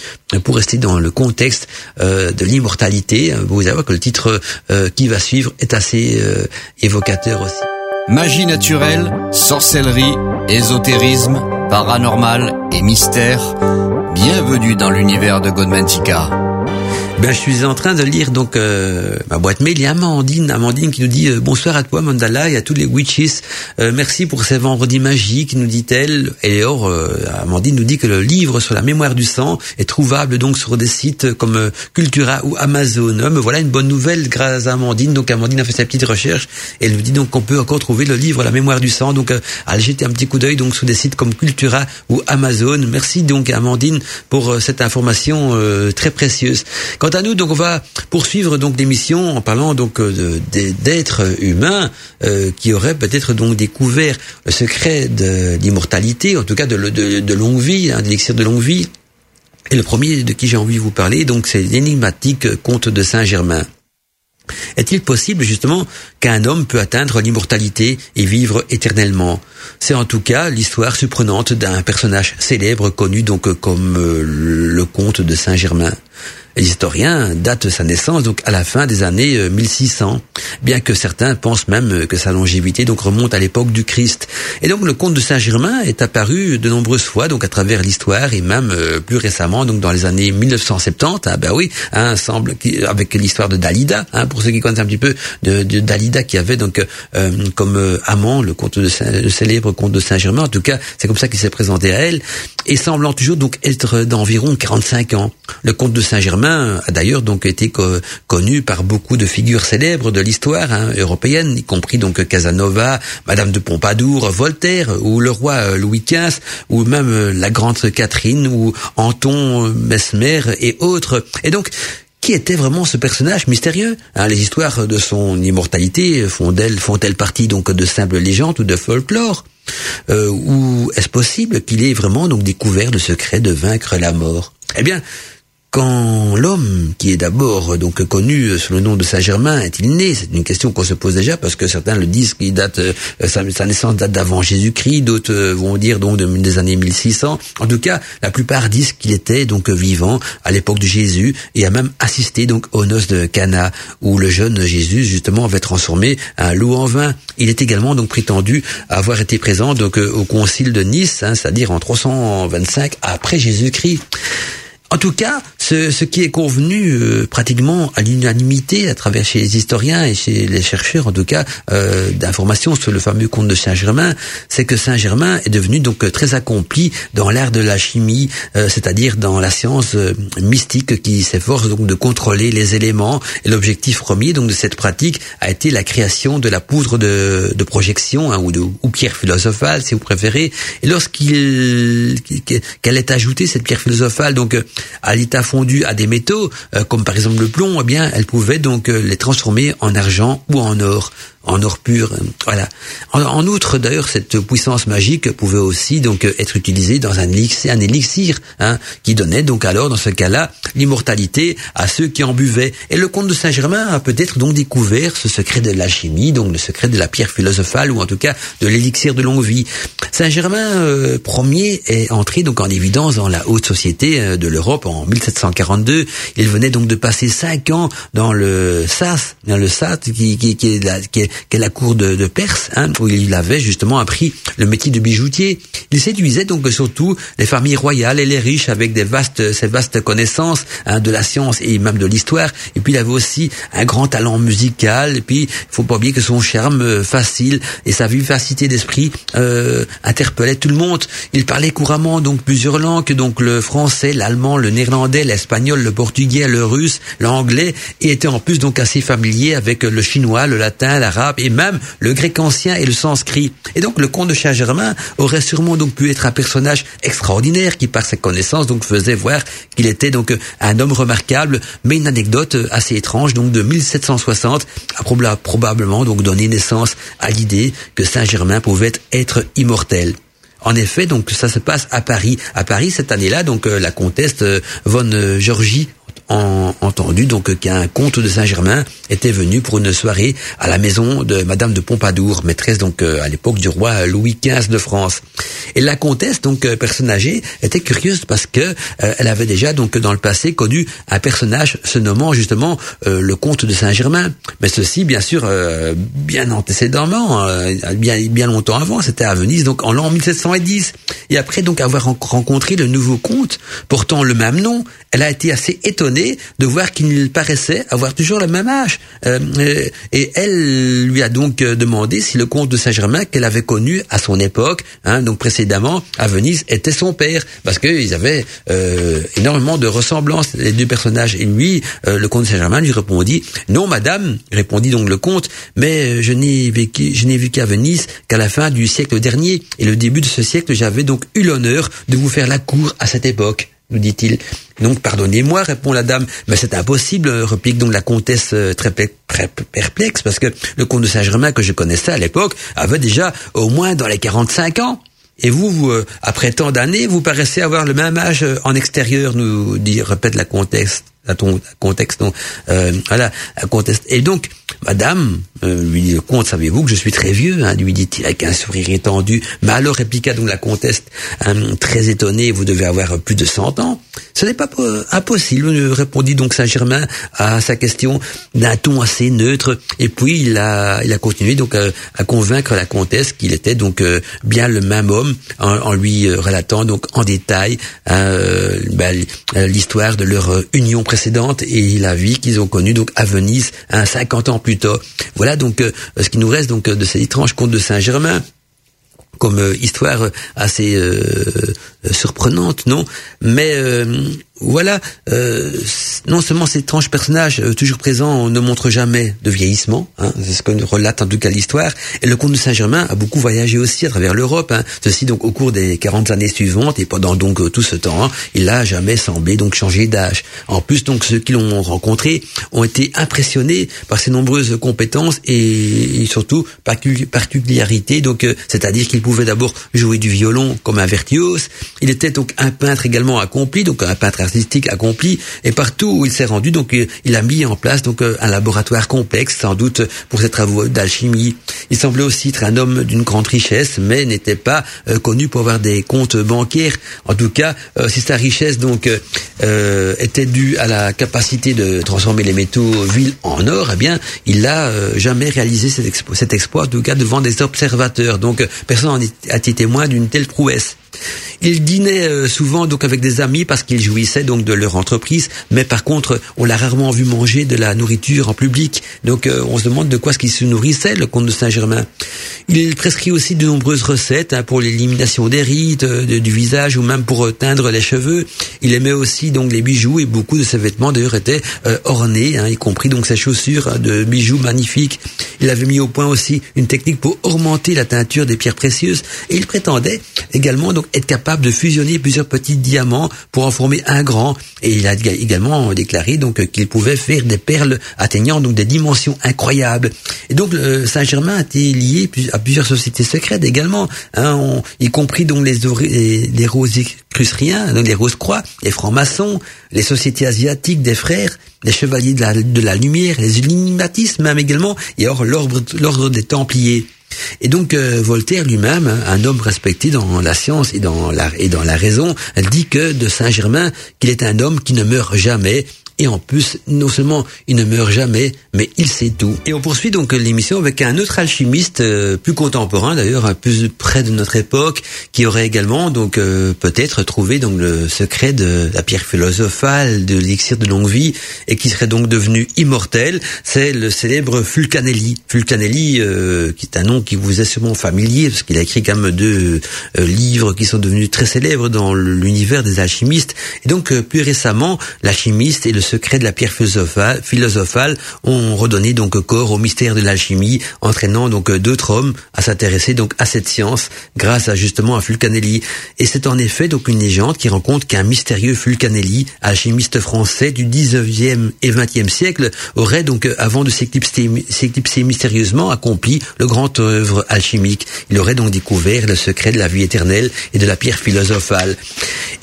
pour rester dans le contexte de l'immortalité, vous savez que le titre qui va suivre est assez évocateur aussi. Magie naturelle, sorcellerie, ésotérisme, paranormal et mystère. Bienvenue dans l'univers de Godmantica. Ben, je suis en train de lire donc euh, ma boîte mail. Il y a Amandine, Amandine qui nous dit euh, bonsoir à toi Mandala et à tous les witches. Euh, merci pour ces vendredis magiques, nous dit-elle. Et or, Amandine nous dit que le livre sur la mémoire du sang est trouvable donc sur des sites comme Cultura ou Amazon. Voilà une bonne nouvelle grâce à Amandine. Donc Amandine a fait sa petite recherche et elle nous dit donc qu'on peut encore trouver le livre La mémoire du sang. Donc à jeter un petit coup d'œil donc sur des sites comme Cultura ou Amazon. Merci donc Amandine pour cette information très précieuse. À nous, on va poursuivre donc l'émission en parlant donc euh, d'êtres humains euh, qui auraient peut-être donc découvert le secret de l'immortalité, en tout cas de, de, longue vie, hein, d'élixir de longue vie. Et le premier de qui j'ai envie de vous parler, donc c'est l'énigmatique conte de Saint-Germain. Est-il possible justement qu'un homme peut atteindre l'immortalité et vivre éternellement? C'est en tout cas l'histoire surprenante d'un personnage célèbre connu donc comme euh, le comte de Saint-Germain. Historiens datent sa naissance donc à la fin des années 1600, euh, bien que certains pensent même que sa longévité donc remonte à l'époque du Christ. Et donc le comte de Saint-Germain est apparu de nombreuses fois donc à travers l'histoire et même euh, plus récemment donc dans les années 1970. Ah ben oui, hein, semble avec l'histoire de Dalida, hein, pour ceux qui connaissent un petit peu de, Dalida qui avait donc euh, comme amant le comte de Saint, le célèbre comte de Saint-Germain. En tout cas, c'est comme ça qu'il s'est présenté à elle et semblant toujours donc être d'environ 45 ans. Le comte de Saint-Germain a d'ailleurs donc été connu par beaucoup de figures célèbres de l'histoire hein, européenne, y compris donc Casanova, Madame de Pompadour, Voltaire ou le roi euh, Louis XV ou même euh, la grande Catherine ou Anton Mesmer et autres. Et donc qui était vraiment ce personnage mystérieux hein, Les histoires de son immortalité font-elles font partie donc de simples légendes ou de folklore euh, Ou est-ce possible qu'il ait vraiment donc découvert le secret de vaincre la mort? Eh bien, quand l'homme, qui est d'abord donc connu sous le nom de Saint-Germain, est-il né? C'est une question qu'on se pose déjà parce que certains le disent qu'il date euh, sa, naissance date d'avant Jésus-Christ, d'autres euh, vont dire donc des années 1600. En tout cas, la plupart disent qu'il était donc vivant à l'époque de Jésus et a même assisté donc aux noces de Cana où le jeune Jésus justement avait transformé un loup en vin. Il est également donc prétendu avoir été présent donc euh, au concile de Nice, hein, c'est-à-dire en 325 après Jésus-Christ. En tout cas, ce, ce qui est convenu euh, pratiquement à l'unanimité à travers chez les historiens et chez les chercheurs, en tout cas, euh, d'informations sur le fameux conte de Saint-Germain, c'est que Saint-Germain est devenu donc très accompli dans l'art de la chimie, euh, c'est-à-dire dans la science euh, mystique qui s'efforce donc de contrôler les éléments. Et l'objectif premier donc de cette pratique a été la création de la poudre de, de projection hein, ou de ou pierre philosophale, si vous préférez. Et lorsqu'il qu'elle est ajoutée cette pierre philosophale, donc à l'état à des métaux, euh, comme par exemple le plomb, eh bien, elle pouvait donc euh, les transformer en argent ou en or en or pur. Voilà. En, outre, d'ailleurs, cette puissance magique pouvait aussi donc être utilisée dans un élixir, un élixir hein, qui donnait donc alors, dans ce cas-là, l'immortalité à ceux qui en buvaient. Et le comte de Saint-Germain a peut-être donc découvert ce secret de l'alchimie, donc le secret de la pierre philosophale, ou en tout cas de l'élixir de longue vie. Saint-Germain euh, Ier est entré donc en évidence dans la haute société euh, de l'Europe en 1742. Il venait donc de passer cinq ans dans le SAS, dans le SAT, qui, qui, qui est, la, qui est qu'est la cour de, de Perse, hein, où il avait justement appris le métier de bijoutier. Il séduisait donc surtout les familles royales et les riches avec des vastes, ces vastes connaissances hein, de la science et même de l'histoire. Et puis il avait aussi un grand talent musical. Et puis il faut pas oublier que son charme euh, facile et sa vivacité d'esprit euh, interpellait tout le monde. Il parlait couramment donc plusieurs langues, donc le français, l'allemand, le néerlandais, l'espagnol, le portugais, le russe, l'anglais, et était en plus donc assez familier avec le chinois, le latin, l'arabe et même le grec ancien et le sanskrit. Et donc le comte de Saint-Germain aurait sûrement donc pu être un personnage extraordinaire qui par ses connaissances donc faisait voir qu'il était donc un homme remarquable, mais une anecdote assez étrange donc de 1760 a probablement donc donné naissance à l'idée que Saint-Germain pouvait être immortel. En effet, donc ça se passe à Paris. À Paris cette année-là, donc euh, la comtesse euh, von Georgie entendu donc qu'il y a un comte de Saint-Germain était venu pour une soirée à la maison de Madame de Pompadour, maîtresse donc à l'époque du roi Louis XV de France. Et la comtesse, donc personne âgée, était curieuse parce que elle avait déjà donc dans le passé connu un personnage se nommant justement le comte de Saint-Germain. Mais ceci, bien sûr, bien antécédemment, bien bien longtemps avant, c'était à Venise, donc en l'an 1710. Et après donc avoir rencontré le nouveau comte portant le même nom, elle a été assez étonnée de voir qu'il paraissait avoir toujours le même âge. Euh, euh, et elle lui a donc euh, demandé si le comte de Saint-Germain qu'elle avait connu à son époque, hein, donc précédemment à Venise, était son père, parce qu'ils avaient énormément de ressemblances les deux personnages. Et lui, le comte de Saint-Germain lui répondit non, madame, répondit donc le comte, mais je n'ai vécu, je n'ai vu qu'à Venise qu'à la fin du siècle dernier. Et le début de ce siècle, j'avais donc eu l'honneur de vous faire la cour à cette époque nous dit-il. Donc, pardonnez-moi, répond la dame, mais c'est impossible, réplique donc la comtesse euh, très, perplexe, parce que le comte de Saint-Germain que je connaissais à l'époque avait déjà au moins dans les 45 ans. Et vous, euh, après tant d'années, vous paraissez avoir le même âge euh, en extérieur, nous dit, répète la comtesse à ton contexte. Voilà, un contexte. Et donc, Madame, euh, lui dit le comte, savez-vous que je suis très vieux hein, lui dit-il avec un sourire étendu. Mais alors, répliqua donc la comtesse, hein, très étonnée, vous devez avoir plus de cent ans. Ce n'est pas impossible, répondit donc Saint-Germain à sa question d'un ton assez neutre. Et puis, il a, il a continué donc à, convaincre la comtesse qu'il était donc euh, bien le même homme, en, lui relatant donc en détail hein, ben, l'histoire de leur union précédente et la vie qu'ils ont connue donc à Venise, un 50 ans plus tôt. Voilà donc euh, ce qui nous reste donc de cet étrange conte de Saint-Germain comme euh, histoire assez euh, surprenante, non? Mais voilà, euh, non seulement cet étrange personnage euh, toujours présent ne montre jamais de vieillissement, hein, c'est ce que relate en tout cas l'histoire, et le comte de Saint-Germain a beaucoup voyagé aussi à travers l'Europe, hein, ceci donc au cours des 40 années suivantes, et pendant donc euh, tout ce temps, hein, il n'a jamais semblé donc changer d'âge. En plus donc ceux qui l'ont rencontré ont été impressionnés par ses nombreuses compétences et, surtout particularités, donc c'est-à-dire qu'il pouvait d'abord jouer du violon comme un virtuose, il était donc un peintre également accompli, donc un peintre artistique accompli et partout où il s'est rendu donc euh, il a mis en place donc euh, un laboratoire complexe sans doute pour ses travaux d'alchimie. Il semblait aussi être un homme d'une grande richesse mais n'était pas euh, connu pour avoir des comptes bancaires. En tout cas, si sa richesse donc était due à la capacité de transformer les métaux vils en or, eh bien il n'a jamais réalisé cet cet exploit en tout cas devant des observateurs. Donc personne n'a été témoin d'une telle prouesse. Il dînait euh, souvent donc avec des amis parce qu'il jouissait donc de leur entreprise, mais par contre, on l'a rarement vu manger de la nourriture en public. Donc euh, on se demande de quoi ce qu'il se nourrissait, le comte de Saint-Germain. Il prescrit aussi de nombreuses recettes hein, pour l'élimination des rides euh, du visage ou même pour teindre les cheveux. Il aimait aussi donc les bijoux et beaucoup de ses vêtements d'ailleurs étaient ornés, hein, y compris donc ses chaussures hein, de bijoux magnifiques. Il avait mis au point aussi une technique pour augmenter la teinture des pierres précieuses et il prétendait également donc être capable de fusionner plusieurs petits diamants pour en former un grand. Et il a également déclaré donc qu'il pouvait faire des perles atteignant donc des dimensions incroyables. Et donc Saint-Germain a été lié à plusieurs sociétés secrètes également, hein, y compris donc les, les, les donc les Rose-Croix, les francs-maçons, les sociétés asiatiques des frères, les chevaliers de la, de la lumière, les illuminatistes même également, et alors l'ordre des Templiers. Et donc euh, Voltaire lui-même, un homme respecté dans la science et dans la, et dans la raison, dit que de Saint-Germain qu'il est un homme qui ne meurt jamais et en plus, non seulement il ne meurt jamais, mais il sait tout. Et on poursuit donc l'émission avec un autre alchimiste, euh, plus contemporain d'ailleurs, plus près de notre époque, qui aurait également donc euh, peut-être trouvé donc le secret de la pierre philosophale, de l'élixir de longue vie, et qui serait donc devenu immortel. C'est le célèbre Fulcanelli. Fulcanelli, euh, qui est un nom qui vous est sûrement familier, parce qu'il a écrit quand même deux livres qui sont devenus très célèbres dans l'univers des alchimistes. Et donc plus récemment, l'alchimiste et le secrets de la pierre philosophale, ont redonné donc corps au mystère de l'alchimie, entraînant donc d'autres hommes à s'intéresser donc à cette science grâce à justement à Fulcanelli. Et c'est en effet donc une légende qui rencontre qu'un mystérieux Fulcanelli, alchimiste français du 19e et 20e siècle, aurait donc avant de s'éclipser mystérieusement accompli le grand œuvre alchimique. Il aurait donc découvert le secret de la vie éternelle et de la pierre philosophale.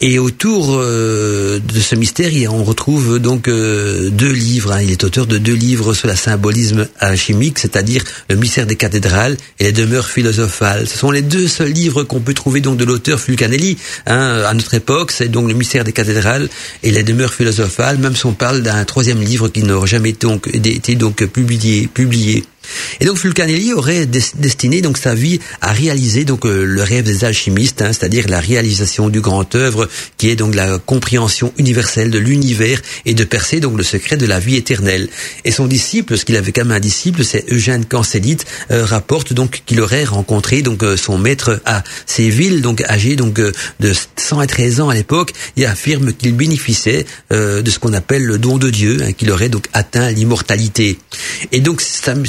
Et autour euh, de ce mystère, on retrouve donc donc deux livres. Hein. Il est auteur de deux livres sur la symbolisme alchimique, c'est-à-dire le mystère des cathédrales et les demeures philosophales. Ce sont les deux seuls livres qu'on peut trouver donc de l'auteur Fulcanelli hein, à notre époque. C'est donc le mystère des cathédrales et les demeures philosophales. Même si on parle d'un troisième livre qui n'aurait jamais été donc publié, publié. Et donc Fulcanelli aurait destiné donc sa vie à réaliser donc euh, le rêve des alchimistes, hein, c'est-à-dire la réalisation du grand œuvre qui est donc la compréhension universelle de l'univers et de percer donc le secret de la vie éternelle. Et son disciple, ce qu'il avait quand même un disciple, c'est Eugène Cancellite, euh, rapporte donc qu'il aurait rencontré donc euh, son maître à Séville, donc âgé donc de 113 ans à l'époque, et affirme qu'il bénéficiait de ce qu'on appelle le don de Dieu, hein, qu'il aurait donc atteint l'immortalité. Et donc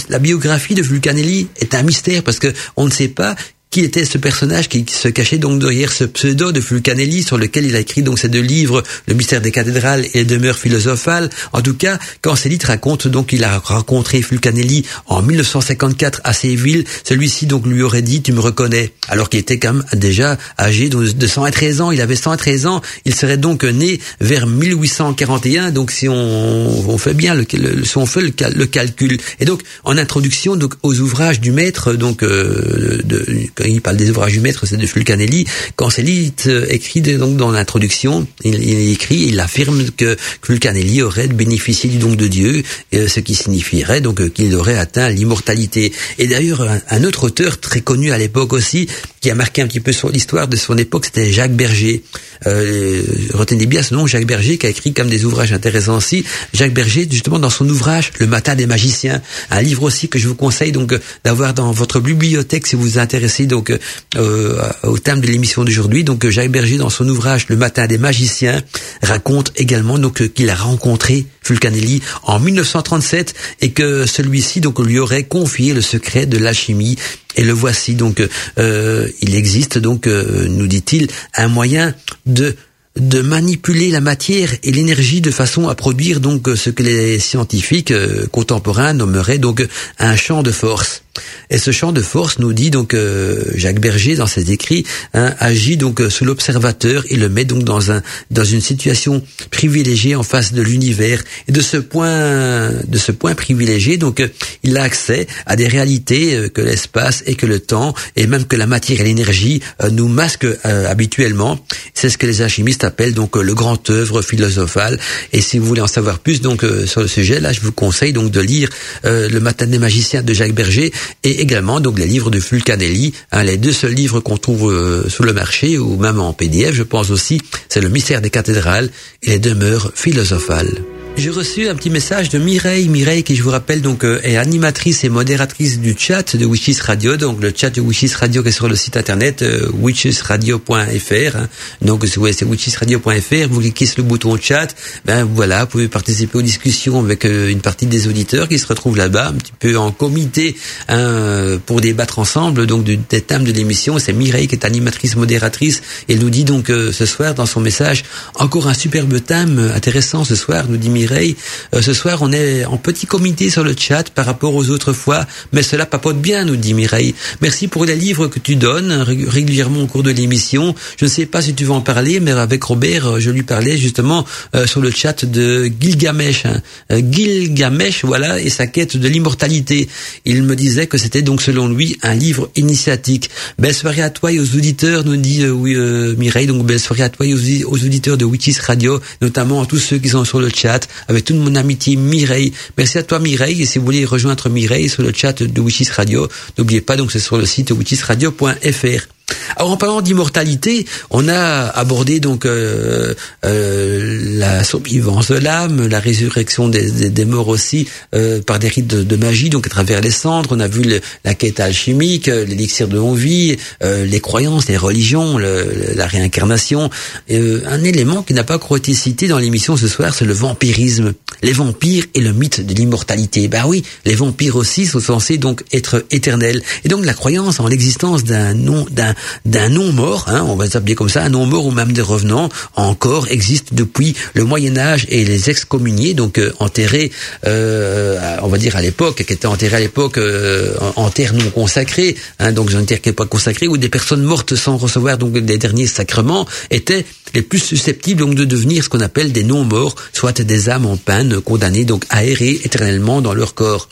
la biographie de Vulcanelli est un mystère parce que on ne sait pas qui était ce personnage qui se cachait donc derrière ce pseudo de Fulcanelli sur lequel il a écrit donc ces deux livres, Le mystère des cathédrales et Les demeures philosophales. En tout cas, quand Célite raconte donc qu'il a rencontré Fulcanelli en 1954 à Séville, celui-ci donc lui aurait dit tu me reconnais, alors qu'il était quand même déjà âgé de 113 ans, il avait 113 ans, il serait donc né vers 1841, donc si on, fait bien le, si on fait le, calcul. Et donc en introduction aux ouvrages du maître donc euh, de il parle des ouvrages du maître, c'est de Fulcanelli. Quand Célite euh, écrit donc dans l'introduction, il, écrit, il affirme que Fulcanelli aurait bénéficié du don de Dieu, euh, ce qui signifierait donc euh, qu'il aurait atteint l'immortalité. Et d'ailleurs, un, autre auteur très connu à l'époque aussi, qui a marqué un petit peu l'histoire de son époque, c'était Jacques Berger. Euh, retenez bien ce nom, Jacques Berger, qui a écrit comme des ouvrages intéressants aussi. Jacques Berger, justement, dans son ouvrage Le Matin des magiciens, un livre aussi que je vous conseille donc d'avoir dans votre bibliothèque si vous vous intéressez donc euh, au thème de l'émission d'aujourd'hui. Donc Jacques Berger, dans son ouvrage Le Matin des magiciens, raconte également donc qu'il a rencontré Fulcanelli en 1937 et que celui-ci donc lui aurait confié le secret de l'alchimie et le voici donc euh, il existe donc euh, nous dit-il un moyen de de manipuler la matière et l'énergie de façon à produire donc ce que les scientifiques euh, contemporains nommeraient donc un champ de force. Et ce champ de force nous dit donc euh, Jacques Berger dans ses écrits hein, agit donc euh, sous l'observateur et le met donc dans un dans une situation privilégiée en face de l'univers et de ce point de ce point privilégié donc euh, il a accès à des réalités que l'espace et que le temps et même que la matière et l'énergie nous masquent habituellement. C'est ce que les alchimistes appellent donc le grand œuvre philosophal. Et si vous voulez en savoir plus donc sur le sujet, là je vous conseille donc de lire le Matin des magiciens de Jacques Berger et également donc les livres de Fulcanelli, hein, les deux seuls livres qu'on trouve euh, sur le marché ou même en PDF, je pense aussi, c'est le mystère des cathédrales et les demeures philosophales. J'ai reçu un petit message de Mireille, Mireille qui je vous rappelle donc euh, est animatrice et modératrice du chat de Wishes Radio, donc le chat de Wishes Radio qui est sur le site internet euh, wishesradio.fr. Hein. Donc ouais, c'est wishesradio.fr, vous cliquez sur le bouton chat, ben voilà, vous pouvez participer aux discussions avec euh, une partie des auditeurs qui se retrouvent là-bas, un petit peu en comité hein, pour débattre ensemble donc des thèmes de l'émission. C'est Mireille qui est animatrice, modératrice, elle nous dit donc ce soir dans son message encore un superbe thème intéressant ce soir, nous dit Mireille euh, ce soir, on est en petit comité sur le chat par rapport aux autres fois, mais cela papote bien, nous dit Mireille. Merci pour les livres que tu donnes régulièrement au cours de l'émission. Je ne sais pas si tu vas en parler, mais avec Robert, euh, je lui parlais justement euh, sur le chat de Gilgamesh. Hein. Gilgamesh, voilà, et sa quête de l'immortalité. Il me disait que c'était donc selon lui un livre initiatique. Belle soirée à toi et aux auditeurs, nous dit oui, Mireille. Donc belle soirée à toi et aux, aux auditeurs de Witches Radio, notamment à tous ceux qui sont sur le chat avec toute mon amitié Mireille. Merci à toi Mireille et si vous voulez rejoindre Mireille sur le chat de Witches Radio, n'oubliez pas donc c'est sur le site witchesradio.fr. Alors en parlant d'immortalité, on a abordé donc euh, euh, la survivance de l'âme, la résurrection des, des, morts aussi euh, par des rites de, magie, donc à travers les cendres. On a vu la quête alchimique, l'élixir de longue-vie, les croyances, les religions, la réincarnation. un élément qui n'a pas été cité dans l'émission ce soir, c'est le vampirisme. Les vampires et le mythe de l'immortalité. Bah oui, les vampires aussi sont censés donc être éternels. Et donc la croyance en l'existence d'un nom, d'un d'un non-mort, hein, on va s'appeler comme ça, un non-mort ou même des revenants, encore existent depuis le Moyen Âge et les excommuniés, donc euh, enterrés, euh, on va dire à l'époque, qui étaient enterrés à l'époque euh, en, terre non consacrée, hein, donc une terre qui n'est pas consacrée, où des personnes mortes sans recevoir donc des derniers sacrements étaient les plus susceptibles donc de devenir ce qu'on appelle des non-morts, soit des âmes en peine condamnées donc à errer éternellement dans leur corps.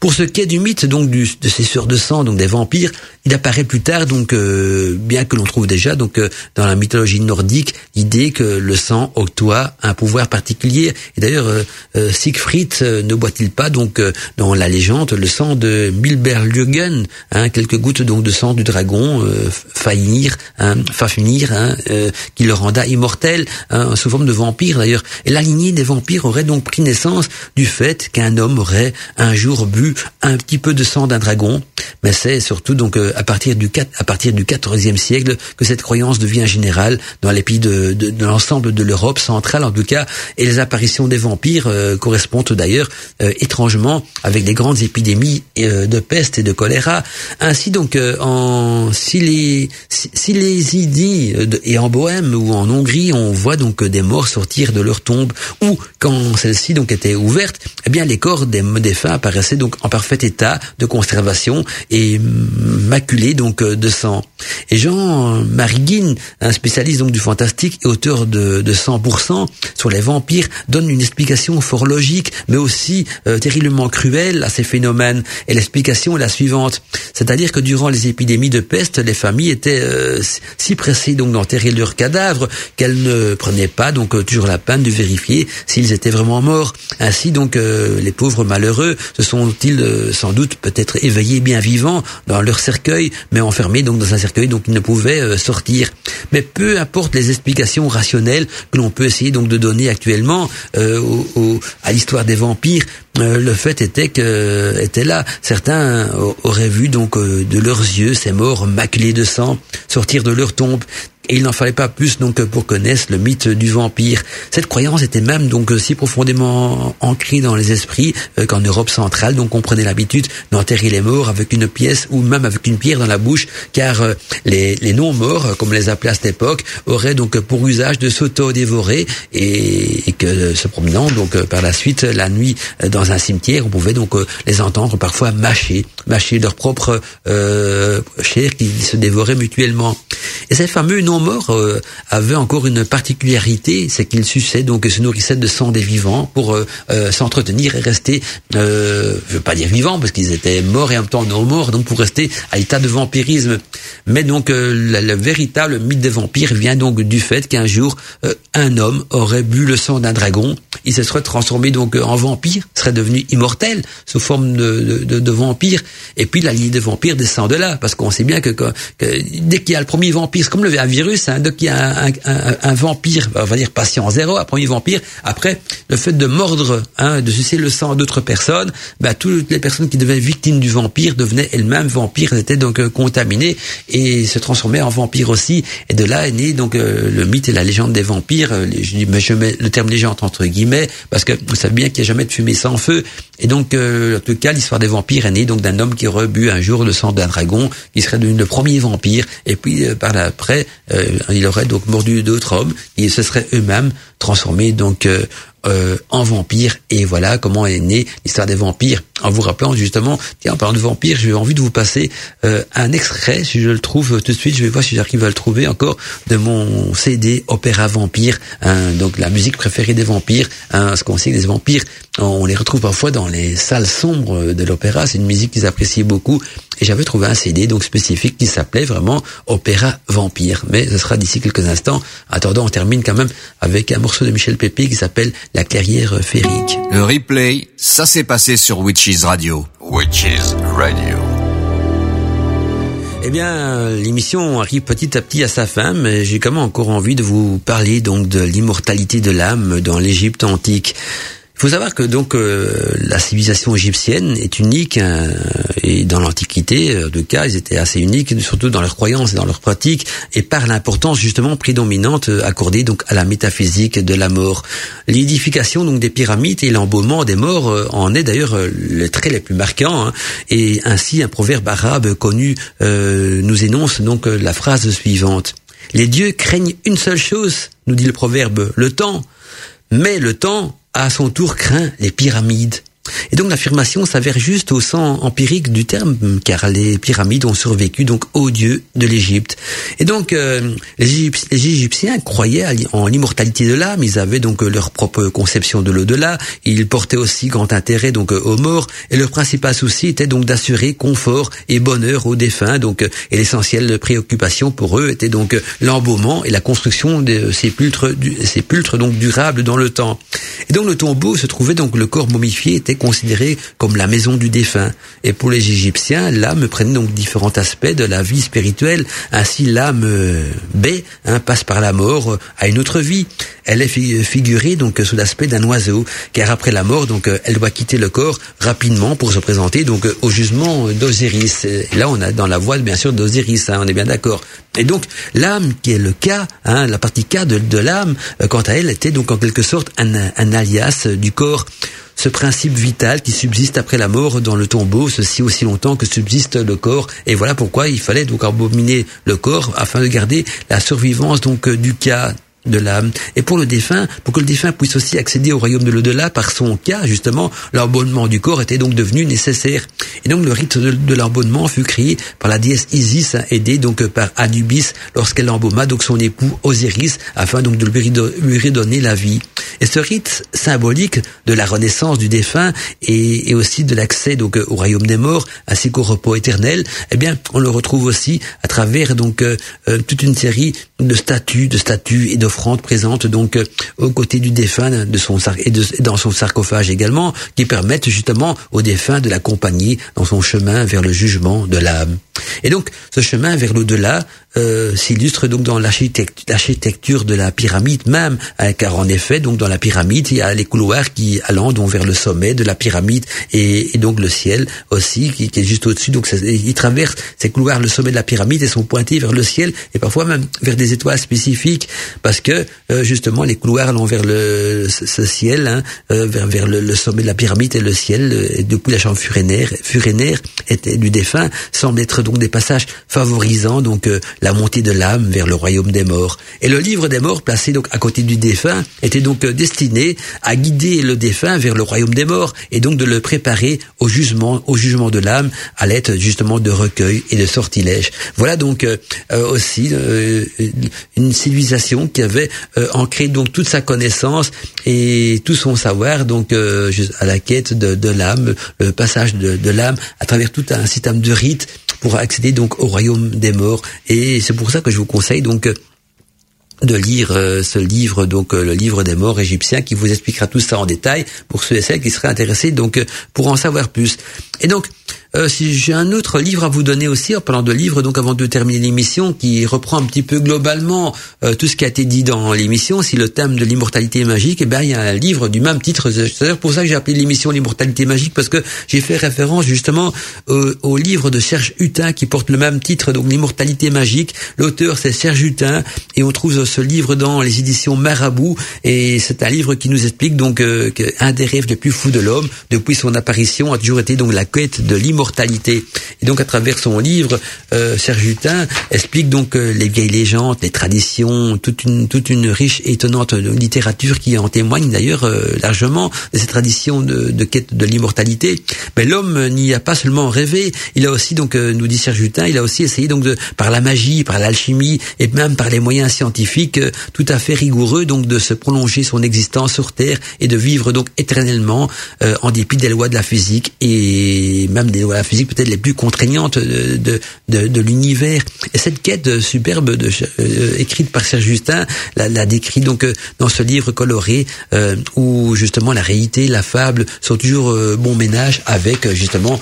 Pour ce qui est du mythe donc de ces sœurs de sang, donc des vampires, il apparaît plus tard donc bien que l'on trouve déjà donc euh, dans la mythologie nordique l'idée que le sang octroie un pouvoir particulier. Et d'ailleurs euh, Siegfried ne boit-il pas donc dans la légende le sang de Milberljögen, hein, quelques gouttes donc de sang du dragon Fainir, hein, Fafnir, hein, qui le renda immortel hein, sous forme de vampire d'ailleurs. Et la lignée des vampires aurait donc pris naissance du fait qu'un homme aurait un jour bu un petit peu de sang d'un dragon, mais c'est surtout donc euh, à partir du 4, à partir du 14e siècle que cette croyance devient générale dans les pays de, de, l'ensemble de l'Europe centrale en tout cas, et les apparitions des vampires euh, correspondent d'ailleurs euh, étrangement avec des grandes épidémies de peste et de choléra. Ainsi donc en Silésie et en Bohème ou en Hongrie, on voit donc des morts sortir de leur tombe ou quand celle-ci donc était ouverte, eh bien les corps des défunts apparaissaient donc en parfait état de conservation et maculé donc euh, de sang. Et Jean Mariguin, un spécialiste donc du fantastique et auteur de, de 100% sur les vampires, donne une explication fort logique, mais aussi euh, terriblement cruelle à ces phénomènes. Et l'explication est la suivante, c'est-à-dire que durant les épidémies de peste, les familles étaient euh, si pressées donc d'enterrer leurs cadavres qu'elles ne prenaient pas donc toujours la peine de vérifier s'ils étaient vraiment morts. Ainsi donc les pauvres malheureux se sont-ils sans doute peut-être éveillés bien vivants dans leur cercueil, mais enfermés donc dans un cercueil ils ne pouvaient euh, sortir. Mais peu importe les explications rationnelles que l'on peut essayer donc de donner actuellement euh, à l'histoire des vampires, euh, le fait était que était là. Certains auraient vu donc de leurs yeux ces morts maculés de sang sortir de leur tombe et il n'en fallait pas plus donc pour connaître le mythe du vampire. Cette croyance était même donc si profondément ancrée dans les esprits euh, qu'en Europe centrale, donc on prenait l'habitude d'enterrer les morts avec une pièce ou même avec une pierre dans la bouche, car euh, les, les non-morts, comme on les appelait à cette époque, auraient donc pour usage de s'auto-dévorer et, que se promenant donc par la suite la nuit dans un cimetière, on pouvait donc les entendre parfois mâcher, mâcher leur propre euh, chair qui se dévorait mutuellement. Et ces fameux non-morts euh, avaient encore une particularité, c'est qu'ils suçaient, donc se nourrissaient de sang des vivants pour euh, euh, s'entretenir et rester, euh, je veux pas dire vivants, parce qu'ils étaient morts et en même temps non-morts, donc pour rester à l'état de vampirisme. Mais donc le, véritable mythe des vampires vient donc du fait qu'un jour, un homme aurait bu le sang d'un dragon, il se serait transformé donc en vampire, serait devenu immortel sous forme de, de, de, vampire, et puis la lignée des vampires descend de là, parce qu'on sait bien que, que, dès qu'il y a le premier vampire, c'est comme le, un virus, hein, a un, un, un, vampire, on va dire patient zéro, un premier vampire, après le fait de mordre, hein, de sucer le sang d'autres personnes, bah, toutes les personnes qui devenaient victimes du vampire devenaient elles-mêmes vampires, elles étaient donc euh, contaminées et se transformaient en vampires aussi, et de là est né donc euh, le mythe et la légende des vampires, euh, je, mais je mets le terme légende entre guillemets, parce que vous savez bien qu'il n'y a jamais de fumée sans feu, et donc en tout cas l'histoire des vampires est née donc d'un homme qui aurait bu un jour le sang d'un dragon, qui serait devenu le premier vampire, et puis par la après, euh, il aurait donc mordu d'autres hommes et se seraient eux-mêmes transformés donc euh, euh, en vampires. Et voilà comment est née l'histoire des vampires. En vous rappelant justement, tiens, en parlant de vampires, j'ai envie de vous passer un extrait, si je le trouve tout de suite, je vais voir si j'arrive à le trouver encore, de mon CD Opéra Vampire, hein, donc la musique préférée des vampires, hein, ce qu'on sait des vampires, on les retrouve parfois dans les salles sombres de l'opéra, c'est une musique qu'ils appréciaient beaucoup, et j'avais trouvé un CD donc spécifique qui s'appelait vraiment Opéra Vampire. Mais ce sera d'ici quelques instants. Attendant, on termine quand même avec un morceau de Michel Pépé qui s'appelle La clairière féerique. Le replay, ça s'est passé sur Witches Radio. Witches Radio. Eh bien, l'émission arrive petit à petit à sa fin, mais j'ai quand même encore envie de vous parler donc de l'immortalité de l'âme dans l'Égypte antique Il faut savoir que donc euh, la civilisation égyptienne est unique hein, et dans l'Antiquité, en tout cas, ils étaient assez uniques, surtout dans leurs croyances et dans leurs pratiques, et par l'importance justement prédominante accordée donc à la métaphysique de la mort. L'édification donc des pyramides et l'embaumement des morts euh, en est d'ailleurs euh, le trait les plus marquants, hein, et ainsi un proverbe arabe connu nous énonce donc la phrase suivante les dieux craignent une seule chose, nous dit le proverbe, le temps. Mais le temps, à son tour, craint les pyramides. Et donc l'affirmation s'avère juste au sens empirique du terme, car les pyramides ont survécu donc aux dieux de l'Égypte. Et donc euh, les, Égyptiens croyaient en l'immortalité de l'âme, ils avaient donc leur propre conception de l'au-delà, ils portaient aussi grand intérêt donc aux morts, et leur principal souci était donc d'assurer confort et bonheur aux défunts. Donc et l'essentielle préoccupation pour eux était donc l'embaumement et la construction de sépulcres, sépulcres donc durables dans le temps. Et donc le tombeau se trouvait donc le corps momifié était considéré comme la maison du défunt. Et pour les Égyptiens, l'âme prenait donc différents aspects de la vie spirituelle. Ainsi, l'âme B hein, passe par la mort à une autre vie. Elle est figurée donc sous l'aspect d'un oiseau, car après la mort, donc euh, elle doit quitter le corps rapidement pour se présenter donc au jugement d'Osiris. Là, on a dans la voile bien sûr d'Osiris, hein, on est bien d'accord. Et donc l'âme, qui est le cas, hein, la partie K de, l'âme, quant à elle, était donc en quelque sorte un, un alias du corps ce principe vital qui subsiste après la mort dans le tombeau, ceci aussi longtemps que subsiste le corps. Et voilà pourquoi il fallait donc abominer le corps afin de garder la survivance donc du cas de l'âme. Et pour le défunt, pour que le défunt puisse aussi accéder au royaume de l'au-delà par son cas, justement, l'abonnement du corps était donc devenu nécessaire. Et donc le rite de, l'abonnement fut créé par la déesse Isis, aidée donc par Anubis lorsqu'elle embauma donc son époux Osiris afin donc de lui redonner la vie. Et ce rite symbolique de la renaissance du défunt et, aussi de l'accès donc au royaume des morts ainsi qu'au repos éternel, eh bien, on le retrouve aussi à travers donc euh, euh, toute une série de statues, de statues et d'offres présente donc euh, aux côtés du défunt de son dans son sarcophage également, qui permettent justement au défunt de l'accompagner dans son chemin vers le jugement de l'âme. Et donc, ce chemin vers l'au-delà euh, s'illustre donc dans l'architecture de la pyramide même, hein, car en effet, donc dans la pyramide, il y a les couloirs qui allant donc vers le sommet de la pyramide et, donc le ciel aussi qui, est juste au-dessus. Donc, il traverse ces couloirs, le sommet de la pyramide et sont pointés vers le ciel et parfois même vers des étoiles spécifiques, parce que euh, justement les couloirs allant vers le ce, ciel, hein, euh, vers vers le, sommet de la pyramide et le ciel, et depuis la chambre furénaire, furénaire était du défunt, semble être donc des passages favorisant donc euh, la montée de l'âme vers le royaume des morts. Et le livre des morts, placé donc à côté du défunt, était donc euh, destiné à guider le défunt vers le royaume des morts et donc de le préparer au jugement, au jugement de l'âme à l'aide justement de recueil et de sortilèges. Voilà donc euh, aussi une civilisation qui avait ancré donc toute sa connaissance et tout son savoir donc à la quête de, de l'âme, le passage de, de l'âme à travers tout un système de rites pour accéder donc au royaume des morts. Et c'est pour ça que je vous conseille donc de lire euh, ce livre, donc euh, le livre des morts égyptiens, qui vous expliquera tout ça en détail pour ceux et celles qui seraient intéressés donc pour en savoir plus. Et donc euh, j'ai un autre livre à vous donner aussi, en parlant de livres, donc avant de terminer l'émission, qui reprend un petit peu globalement euh, tout ce qui a été dit dans l'émission, si le thème de l'immortalité magique, eh bien il y a un livre du même titre. C'est pour ça que j'ai appelé l'émission l'immortalité magique, parce que j'ai fait référence justement au, livre de Serge Hutin qui porte le même titre, donc l'immortalité magique. L'auteur c'est Serge Hutin, et on trouve ce livre dans les éditions Marabout, et c'est un livre qui nous explique donc euh, qu'un des rêves les plus fous de l'homme, depuis son apparition, a toujours été donc la quête de l'immortalité mortalité. Et donc à travers son livre, euh, Serge Hutin explique donc euh, les vieilles légendes, les traditions, toute une toute une riche et étonnante littérature qui en témoigne d'ailleurs euh, largement de ces traditions de, de quête de l'immortalité. Mais l'homme n'y a pas seulement rêvé, il a aussi donc nous dit Serge Hutin, il a aussi essayé donc de par la magie, par l'alchimie et même par les moyens scientifiques tout à fait rigoureux donc de se prolonger son existence sur terre et de vivre donc éternellement en dépit des lois de la physique et même des la physique peut-être les plus contraignantes de, de, de, de l'univers. Et cette quête superbe de, euh, écrite par Serge Justin la, la décrit donc euh, dans ce livre coloré euh, où justement la réalité, la fable sont toujours bon ménage avec justement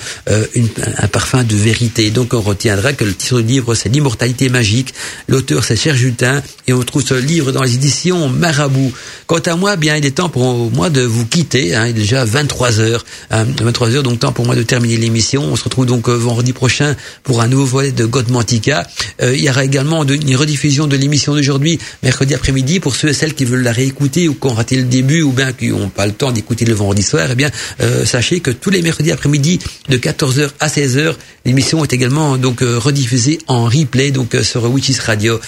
une, un parfum de vérité. Donc on retiendra que le titre du livre c'est l'immortalité magique. L'auteur c'est Serge Justin et on trouve ce livre dans les éditions Marabout. Quant à moi, bien il est temps pour moi de vous quitter. Hein, il est déjà 23 heures, 23 heures donc temps pour moi de terminer l'émission. On se retrouve donc vendredi prochain pour un nouveau volet de Godmantica. Euh, il y aura également une rediffusion de l'émission d'aujourd'hui mercredi après-midi pour ceux et celles qui veulent la réécouter ou qui ont raté le début ou bien qui n'ont pas le temps d'écouter le vendredi soir. Eh bien, euh, sachez que tous les mercredis après-midi de 14h à 16h, l'émission est également donc euh, rediffusée en replay sur Witches Radio.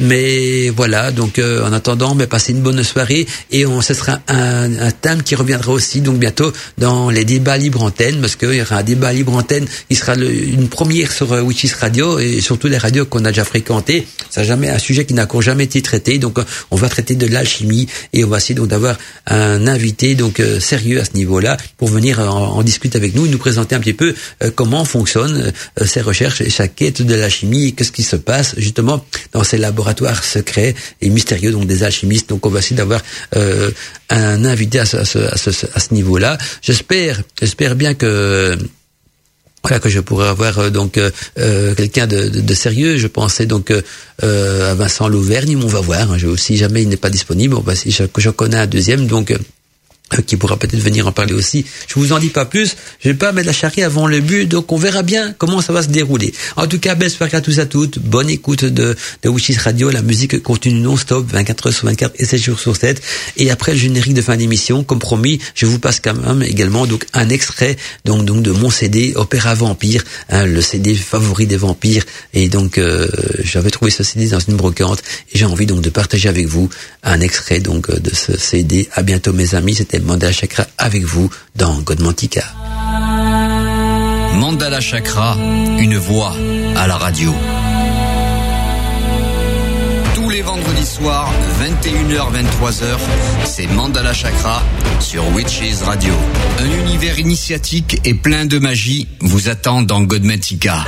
Mais voilà, donc euh, en attendant, mais passez une bonne soirée et on ce sera un, un, thème qui reviendra aussi donc bientôt dans les débats libre antenne parce qu'il y aura un débat libre antenne qui sera le, une première sur euh, Radio et surtout les radios qu'on a déjà fréquentées. C'est jamais un sujet qui n'a encore jamais été traité, donc euh, on va traiter de l'alchimie et on va essayer donc d'avoir un invité donc sérieux à ce niveau-là pour venir en, en, discuter avec nous, et nous présenter un petit peu comment fonctionnent ces recherches et sa quête de l'alchimie et qu'est-ce qui se passe justement dans ces laboratoires secret et mystérieux, donc des alchimistes. Donc on va essayer d'avoir euh, un invité à ce, niveau-là. J'espère, j'espère bien que voilà que je pourrais avoir euh, donc euh, quelqu'un de, sérieux. Je pensais donc à Vincent Louvergne, on va voir. Hein, je, si jamais il n'est pas disponible, on va, je, je connais un deuxième, donc qui pourra peut-être venir en parler aussi. Je vous en dis pas plus. Je vais pas mettre la charrie avant le but, donc on verra bien comment ça va se dérouler. En tout cas, belle soirée à tous et à toutes. Bonne écoute de, de Witches Radio. La musique continue non-stop, 24 heures sur 24 et 7 jours sur 7. Et après le générique de fin d'émission, comme promis, je vous passe quand même également donc un extrait donc donc de mon CD Opéra Vampire, hein, le CD favori des vampires. Et donc euh, j'avais trouvé ce CD dans une brocante et j'ai envie donc de partager avec vous un extrait donc de ce CD. À bientôt mes amis. C'était Mandala Chakra avec vous dans Godmantica. Mandala Chakra, une voix à la radio. Tous les vendredis soirs, 21h-23h, c'est Mandala Chakra sur Witches Radio. Un univers initiatique et plein de magie vous attend dans Godmantica.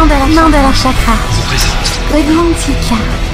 Mandala, Mandala Chakra. Présente.